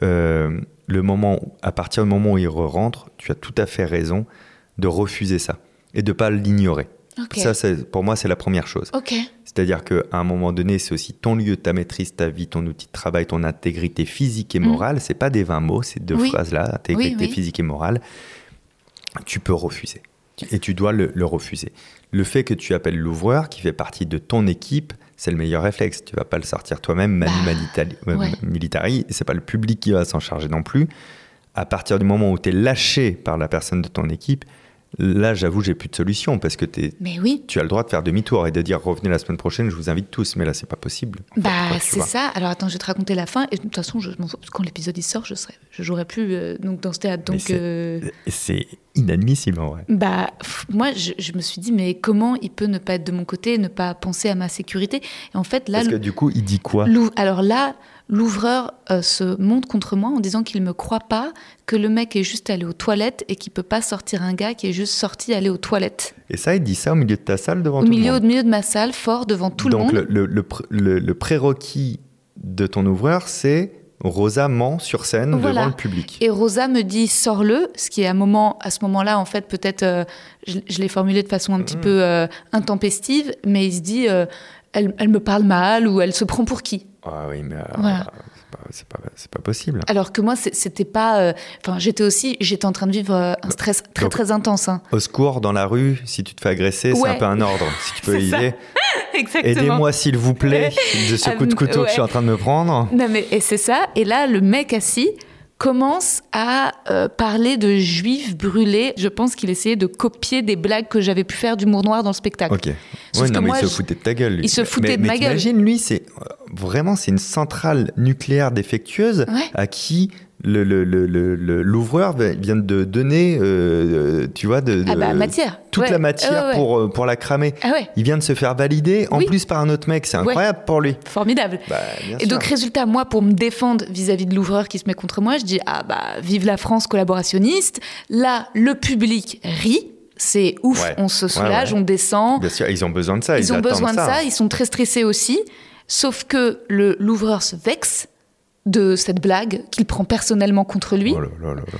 Euh, le moment, à partir du moment où il rentre, tu as tout à fait raison de refuser ça et de pas l'ignorer. Ok. Ça, c'est- pour moi, c'est la première chose. C'est-à-dire qu'à un moment donné, c'est aussi ton lieu, ta maîtrise, ta vie, ton outil de travail, ton intégrité physique et morale. C'est pas des 20 mots, c'est deux Mm. Oui. phrases-là, intégrité Oui, oui. physique et morale. Tu peux refuser. Et tu dois le, le refuser. Le fait que tu appelles l'ouvreur, qui fait partie de ton équipe, c'est le meilleur réflexe. Tu vas pas le sortir toi-même, manu Bah, militari, euh, ouais. militari. C'est pas le public qui va s'en charger non plus. À partir du moment où tu es lâché par la personne de ton équipe, là, j'avoue, j'ai plus de solution parce que tu Mais oui. tu as le droit de faire demi-tour et de dire revenez la semaine prochaine, je vous invite tous. Mais là, c'est pas possible. Bah, c'est ça. Alors attends, je vais te raconter la fin. Et de toute façon, je m'en fous, parce que quand l'épisode sort, je serai, je jouerai plus euh, donc dans ce théâtre. Donc, c'est- euh, C'est inadmissible en vrai. bah, pff, moi, je, je me suis dit, mais comment il peut ne pas être de mon côté, ne pas penser à ma sécurité? Et en fait, là, Parce que du coup, il dit quoi? L'ou- alors là, l'ouvreur euh, se monte contre moi en disant qu'il me croit pas, que le mec est juste allé aux toilettes et qu'il peut pas sortir un gars qui est juste sorti aller aux toilettes. Et ça, il dit ça au milieu de ta salle devant Au tout milieu, le au monde. milieu de ma salle, fort devant tout Donc le monde. le, le, le pr- le- le prérequis de ton ouvreur, c'est Rosa ment sur scène Voilà. devant le public. Et Rosa me dit sors-le, ce qui est à, moment, à ce moment-là, en fait, peut-être, euh, je, je l'ai formulé de façon un petit Mhm. peu euh, intempestive, mais il se dit, euh, elle, elle me parle mal ou elle se prend pour qui? Ah oui, mais euh, Voilà. c'est pas, possible. Alors que moi, c'était pas. euh, Enfin, j'étais aussi, j'étais en train de vivre euh, un stress très Donc- très intense. hein. Au secours, dans la rue, si tu te fais agresser, c'est un peu un ordre. Si tu peux aider, aidez-moi s'il vous plaît de ce coup de couteau que je suis en train de me prendre. Non mais et c'est ça. Et là, le mec assis commence à euh, parler de juifs brûlés. Je pense qu'il essayait de copier des blagues que j'avais pu faire d'humour noir dans le spectacle. Ok. Sauf Ouais, que non, mais moi, il se foutait de ta gueule. lui. il se foutait mais, de mais ma gueule. t'imagines, lui, c'est euh, vraiment c'est une centrale nucléaire défectueuse Ouais. à qui le, le- le- le- l'ouvreur vient de donner, euh, tu vois, de, Ah de- bah matière. toute Ouais. la matière ouais. pour euh, pour la cramer. Ah ouais. Il vient de se faire valider, en Oui. plus par un autre mec. C'est incroyable pour lui. Formidable. Bah, bien Et sûr. donc, résultat, moi, pour me défendre vis-à-vis de l'ouvreur qui se met contre moi, je dis Ah bah, vive la France collaborationniste. Là, le public rit. C'est ouf, Ouais. on se soulage, ouais. on descend. Bien sûr, ils ont besoin de ça. Ils, Ils ont besoin de ça, ils sont très stressés aussi. Sauf que le- l'ouvreur se vexe de cette blague qu'il prend personnellement contre lui. Oh là là là là là.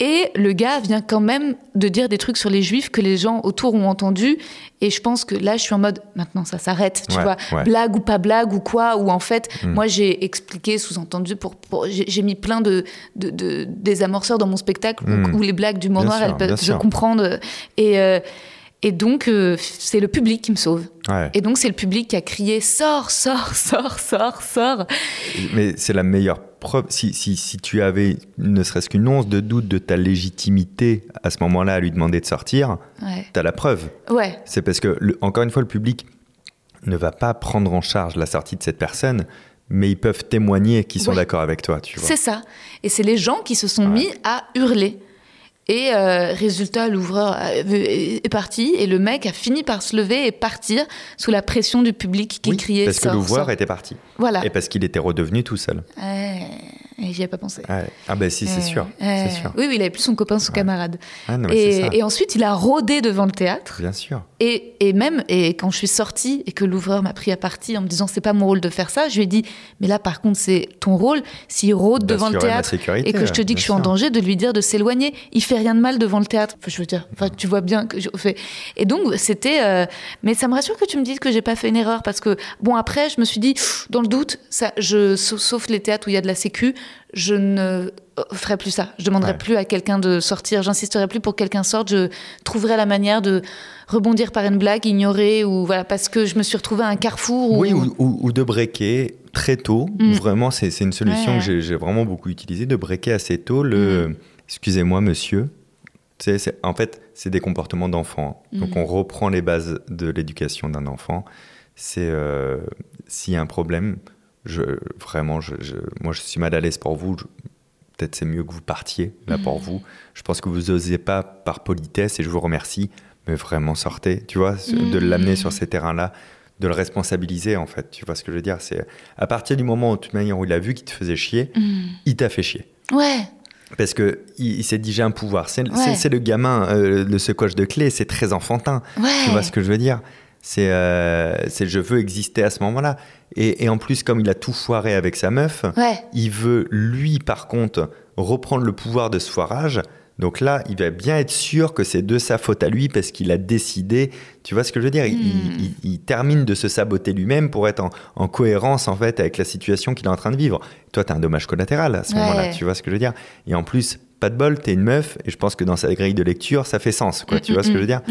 Et le gars vient quand même de dire des trucs sur les juifs que les gens autour ont entendu. Et je pense que là, je suis en mode, maintenant, ça s'arrête, tu Ouais, vois. ouais. Blague ou pas blague ou quoi. Ou en fait, Hmm. moi, j'ai expliqué, sous-entendu, pour, pour- j'ai mis plein de, de, de- des amorceurs dans mon spectacle où, Hmm. où les blagues d'humour Bien noir, elles peuvent se comprendre. Et, euh, et donc, euh, c'est le public qui me sauve. Ouais. Et donc, c'est le public qui a crié Sors, sors, sors, sors, sors. Mais c'est la meilleure preuve. Si, si, si tu avais ne serait-ce qu'une once de doute de ta légitimité à ce moment-là à lui demander de sortir, Ouais. tu as la preuve. Ouais. C'est parce que, le- encore une fois, le public ne va pas prendre en charge la sortie de cette personne, mais ils peuvent témoigner qu'ils sont Ouais. d'accord avec toi, tu vois. C'est ça. Et c'est les gens qui se sont mis à hurler. Et euh, résultat, l'ouvreur a- est parti et le mec a fini par se lever et partir sous la pression du public qui Oui, criait parce que l'ouvreur était parti. Voilà. Et parce qu'il était redevenu tout seul. Ouais. Et j'y ai pas pensé. Ouais. Ah ben si, c'est Ouais. sûr. C'est sûr. Oui, oui, il avait plus son copain, son camarade. Ah non, Et, ça. et ensuite, il a rôdé devant le théâtre. Bien sûr. Et, et même, et quand je suis sortie et que l'ouvreur m'a pris à partie en me disant c'est pas mon rôle de faire ça, je lui ai dit mais là par contre c'est ton rôle. S'il rôde devant le théâtre sécurité, et que je te dis que je suis en danger, de lui dire de s'éloigner. Il fait rien de mal devant le théâtre. Enfin, je veux dire, enfin, tu vois bien que je fais. Et donc c'était, euh, mais ça me rassure que tu me dises que j'ai pas fait une erreur parce que bon après je me suis dit dans le doute, ça, je sauf les théâtres où il y a de la sécu, je ne ferai plus ça. Je demanderai plus à quelqu'un de sortir. J'insisterai plus pour que quelqu'un sorte. Je trouverai la manière de rebondir par une blague, ignorer ou voilà parce que je me suis retrouvée à un carrefour. Oui, ou, de breaker très tôt. Mm. Vraiment, c'est une solution que j'ai vraiment beaucoup utilisée de breaker assez tôt le. Mm. Excusez-moi, monsieur. en fait, c'est des comportements d'enfant. Donc, mm. on reprend les bases de l'éducation d'un enfant. C'est euh, s'il y a un problème, je, vraiment, je, moi, je suis mal à l'aise pour vous. Peut-être c'est mieux que vous partiez là pour vous. Je pense que vous n'osez pas par politesse et je vous remercie, mais vraiment sortez, tu vois, de l'amener sur ces terrains-là, de le responsabiliser en fait. Tu vois ce que je veux dire? C'est à partir du moment où, de toute manière, où il a vu qu'il te faisait chier, il t'a fait chier. Ouais. Parce que il, s'est dit j'ai un pouvoir. C'est le gamin, euh, le secoche de clé, c'est très enfantin. Tu vois ce que je veux dire? Euh, c'est je veux exister à ce moment-là. Et, en plus, comme il a tout foiré avec sa meuf, il veut, lui, par contre, reprendre le pouvoir de ce foirage. Donc là, il va bien être sûr que c'est de sa faute à lui parce qu'il a décidé. Tu vois ce que je veux dire il, hmm. termine de se saboter lui-même pour être en, cohérence en fait avec la situation qu'il est en train de vivre. Toi, tu as un dommage collatéral à ce moment-là. Tu vois ce que je veux dire Et en plus, pas de bol, t'es une meuf et je pense que dans sa grille de lecture, ça fait sens. Quoi, tu vois ce que je veux dire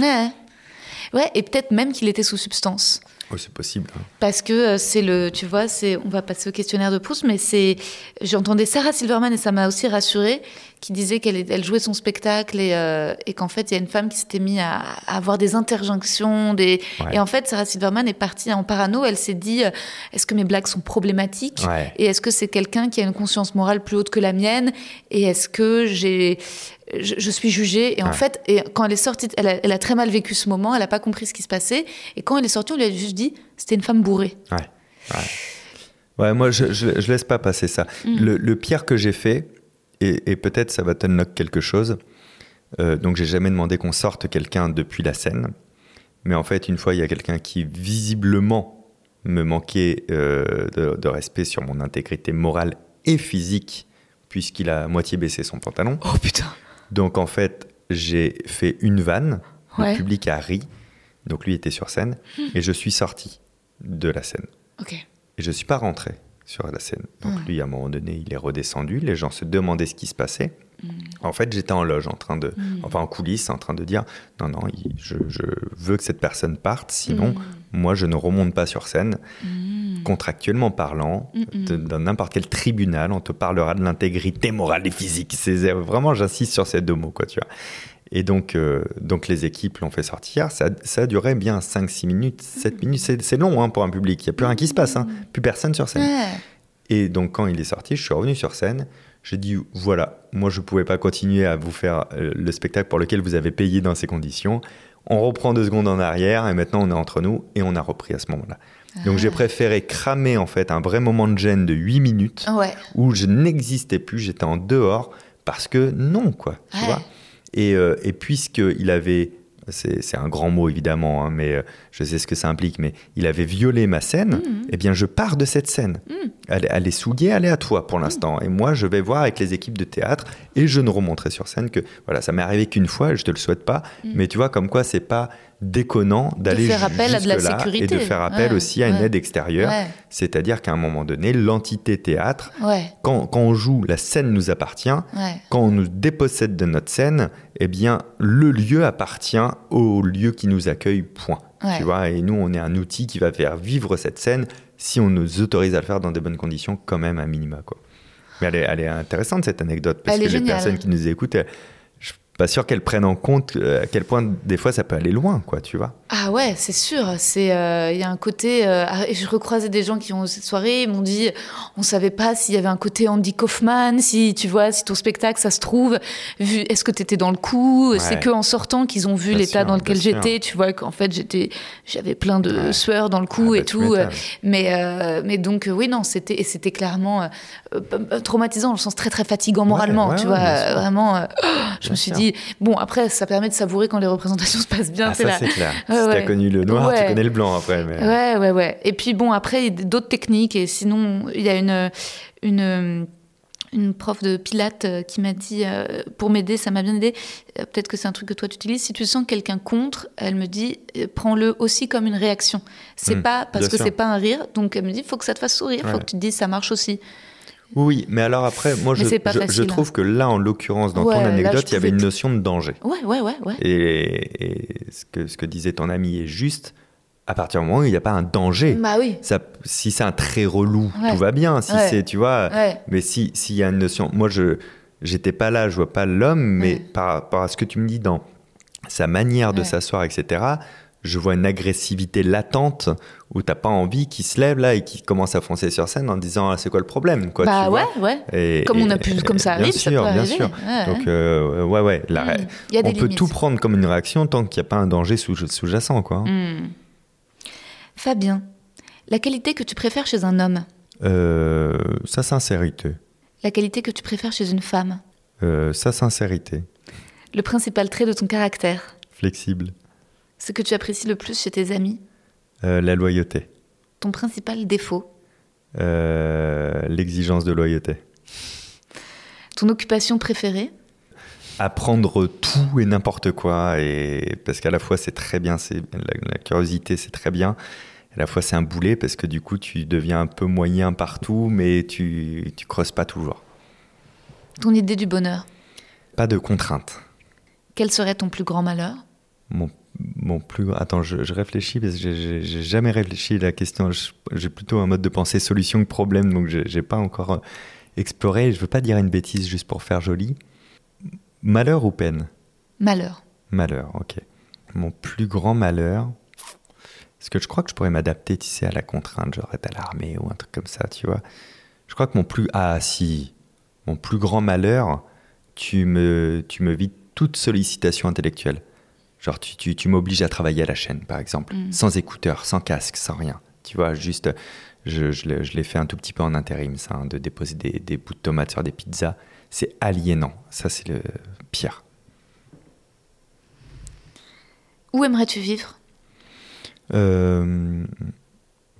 Ouais, et peut-être même qu'il était sous substance. Oui, c'est possible. Hein. Parce que euh, c'est le, tu vois, c'est, on va passer au questionnaire de Proust, mais c'est, j'entendais Sarah Silverman et ça m'a aussi rassurée, qui disait qu'elle elle jouait son spectacle et, euh, et qu'en fait il y a une femme qui s'était mise à, avoir des interjonctions, des, et en fait Sarah Silverman est partie en parano. Elle s'est dit, euh, est-ce que mes blagues sont problématiques et est-ce que c'est quelqu'un qui a une conscience morale plus haute que la mienne et est-ce que j'ai je, suis jugée. Et en fait, et quand elle est sortie, elle a, elle a, très mal vécu ce moment, elle n'a pas compris ce qui se passait. Et quand elle est sortie, on lui a juste dit, c'était une femme bourrée. Ouais. Ouais, moi, je, je, laisse pas passer ça. Mm. Le, pire que j'ai fait, et, peut-être ça va t'unlock quelque chose, euh, donc j'ai jamais demandé qu'on sorte quelqu'un depuis la scène. Mais en fait, une fois, il y a quelqu'un qui visiblement me manquait euh, de, de, respect sur mon intégrité morale et physique, puisqu'il a moitié baissé son pantalon. Oh putain donc en fait, j'ai fait une vanne, le public a ri, donc lui était sur scène, hmm. et je suis sorti de la scène. Et je ne suis pas rentré sur la scène. Donc hmm. lui, à un moment donné, il est redescendu, les gens se demandaient ce qui se passait. Hmm. En fait, j'étais en loge, en train de, enfin en coulisses, en train de dire non, non, je, veux que cette personne parte, sinon, moi, je ne remonte pas sur scène contractuellement parlant, dans n'importe quel tribunal, on te parlera de l'intégrité morale et physique. C'est vraiment, j'insiste sur ces deux mots, quoi, tu vois. Et donc, euh, donc les équipes l'ont fait sortir. Ça, ça a duré bien 5-6 minutes, 7 minutes. C'est long hein, pour un public. Il n'y a plus rien qui se passe. Hein. Plus personne sur scène. Et donc, quand il est sorti, je suis revenu sur scène. J'ai dit voilà, moi, je ne pouvais pas continuer à vous faire euh, le spectacle pour lequel vous avez payé dans ces conditions. On reprend deux secondes en arrière et maintenant on est entre nous et on a repris à ce moment-là. Donc j'ai préféré cramer en fait un vrai moment de gêne de 8 minutes où je n'existais plus, j'étais en dehors parce que non quoi, tu vois. Et, euh, et puisqu'il avait c'est un grand mot évidemment, hein, mais euh, je sais ce que ça implique, mais il avait violé ma scène, mmh. eh bien je pars de cette scène. Mmh. Elle, est souillée, elle est à toi pour l'instant. Et moi, je vais voir avec les équipes de théâtre et je ne remonterai sur scène que, voilà, ça m'est arrivé qu'une fois, je te le souhaite pas, mmh. mais tu vois, comme quoi c'est pas déconnant d'aller jusque appel à de la sécurité. et de faire appel aussi à une aide extérieure. C'est-à-dire qu'à un moment donné, l'entité théâtre, quand, quand, on joue, la scène nous appartient. Quand on nous dépossède de notre scène, eh bien, le lieu appartient au lieu qui nous accueille, point. Tu vois, et nous, on est un outil qui va faire vivre cette scène si on nous autorise à le faire dans des bonnes conditions, quand même, à minima. Quoi. Mais elle est, elle est intéressante, cette anecdote, parce que les personnes qui nous écoutent, pas sûr qu'elles prennent en compte euh, à quel point des fois ça peut aller loin, quoi, tu vois. Ah ouais, c'est sûr. C'est euh, il y a un côté. Euh, ah, je recroisais des gens qui ont cette soirée, ils m'ont dit, on savait pas s'il y avait un côté Andy Kaufman, si tu vois, si ton spectacle, ça se trouve, vu, est-ce que tu étais dans le coup C'est que en sortant qu'ils ont vu l'état dans lequel j'étais, tu vois, qu'en fait j'étais, j'avais plein de sueur dans le cou ah, et bah, tout. mais mais donc oui non, c'était et c'était clairement traumatisant, dans le sens très très fatigant moralement, tu vois, vraiment. je me suis dit bon, après, ça permet de savourer quand les représentations se passent bien. Ah, ça, c'est clair. Si tu as connu le noir, tu connais le blanc après. Mais... Ouais, ouais, ouais. Et puis, bon, après, il y a d'autres techniques. Et sinon, il y a une. une une prof de pilates euh, qui m'a dit, euh, pour m'aider, ça m'a bien aidé, euh, peut-être que c'est un truc que toi tu utilises, si tu sens quelqu'un contre, elle me dit, prends-le aussi comme une réaction. C'est hmm, pas parce que c'est pas un rire, donc elle me dit, il faut que ça te fasse sourire, il faut que tu te dises, ça marche aussi. Oui, mais alors après, moi, je, je, je, hein. trouve que là, en l'occurrence, dans Ouais, ton anecdote, il y avait une notion de danger. Ouais, ouais, ouais, ouais. Et, et ce, que, ce que disait ton ami est juste. À partir du moment où il n'y a pas un danger, Bah oui. ça, si c'est un trait relou, Ouais. tout va bien. Si c'est, tu vois, mais si s'il y a une notion, moi je j'étais pas là, je vois pas l'homme, mais par rapport à ce que tu me dis dans sa manière de s'asseoir, etc. Je vois une agressivité latente où t'as pas envie qu'il se lève là et qu'il commence à foncer sur scène en disant ah, c'est quoi le problème quoi. bah tu ouais, vois? ouais. Et- Comme on a pu, comme ça bien arrive, ça sûr, peut bien arriver. sûr. Ouais, Donc ouais. euh, ouais la- Mm. Des on peut limites. tout prendre comme une réaction tant qu'il n'y a pas un danger sous- sous-jacent quoi. Hmm. Fabien, la qualité que tu préfères chez un homme, Euh, sa sincérité, la qualité que tu préfères chez une femme, Euh, sa sincérité, le principal trait de ton caractère, flexible, ce que tu apprécies le plus chez tes amis, Euh, la loyauté, ton principal défaut, Euh, l'exigence de loyauté. ton occupation préférée, apprendre tout et n'importe quoi et parce qu'à la fois c'est très bien c'est la, la curiosité c'est très bien à la fois c'est un boulet parce que du coup tu deviens un peu moyen partout mais tu tu creuses pas toujours ton idée du bonheur. pas de contraintes Quel serait ton plus grand malheur mon mon plus attends je, je réfléchis parce que j'ai- jamais réfléchi à la question j'ai plutôt un mode de pensée solution que problème donc j'ai j'ai pas encore euh, exploré je veux pas dire une bêtise juste pour faire joli malheur ou peine? Malheur. Malheur, ok. Mon plus grand malheur, parce que je crois que je pourrais m'adapter, tu sais, à la contrainte, genre être à l'armée ou un truc comme ça, tu vois. Je crois que mon plus... Ah si, mon plus grand malheur, tu me, tu me vides toute sollicitation intellectuelle. Genre, tu, tu, tu m'obliges à travailler à la chaîne, par exemple, Mm. sans écouteurs, sans casque, sans rien. Tu vois, juste, je, je l'ai- je l'ai fait un tout petit peu en intérim, ça, hein, de déposer des, des bouts de tomates sur des pizzas. C'est aliénant. Ça, c'est le pire. Où aimerais-tu vivre? Euh,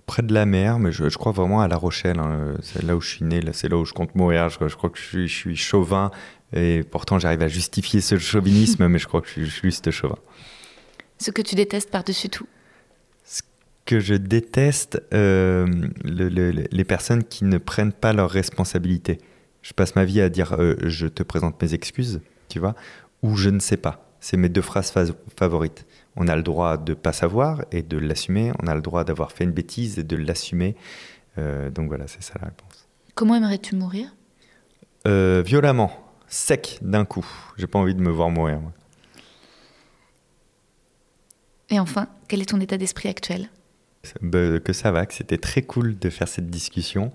près de la mer, mais je, je crois vraiment à La Rochelle. hein. C'est là où je suis né, là, c'est là où je compte mourir. Je, je crois que je suis, je suis chauvin et pourtant j'arrive à justifier ce chauvinisme, mais je crois que je suis juste chauvin. Ce que tu détestes par-dessus tout. Que je déteste euh, le- le- le- les personnes qui ne prennent pas leurs responsabilités. Je passe ma vie à dire euh, je te présente mes excuses, tu vois, ou je ne sais pas. C'est mes deux phrases fa- favorites. On a le droit de pas savoir et de l'assumer. On a le droit d'avoir fait une bêtise et de l'assumer. Euh, donc voilà, c'est ça la réponse. Comment aimerais-tu mourir? Violemment, sec d'un coup. J'ai pas envie de me voir mourir. moi. Et enfin, quel est ton état d'esprit actuel? Bah, que ça va, que c'était très cool de faire cette discussion.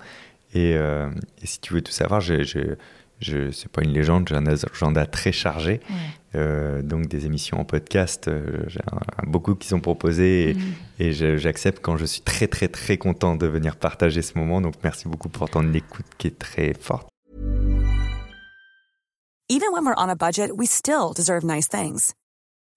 Et, euh, et si tu veux tout savoir, j'ai, j'ai- je, c'est pas une légende, j'ai un agenda très chargé. Ouais. Euh, donc des émissions en podcast, euh, j'ai beaucoup qui sont proposées et, Mm. et je- j'accepte quand je suis très très très content de venir partager ce moment. Donc merci beaucoup pour ton écoute qui est très forte. Even when we're on a budget, we still deserve nice things.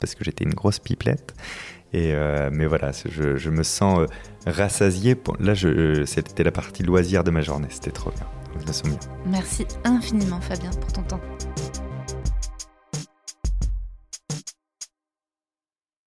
Parce que j'étais une grosse pipelette. Et euh, mais voilà, je, me sens euh, rassasié. Là, c'était la partie loisir de ma journée. C'était trop bien. Je me sens bien. Merci infiniment Fabien pour ton temps.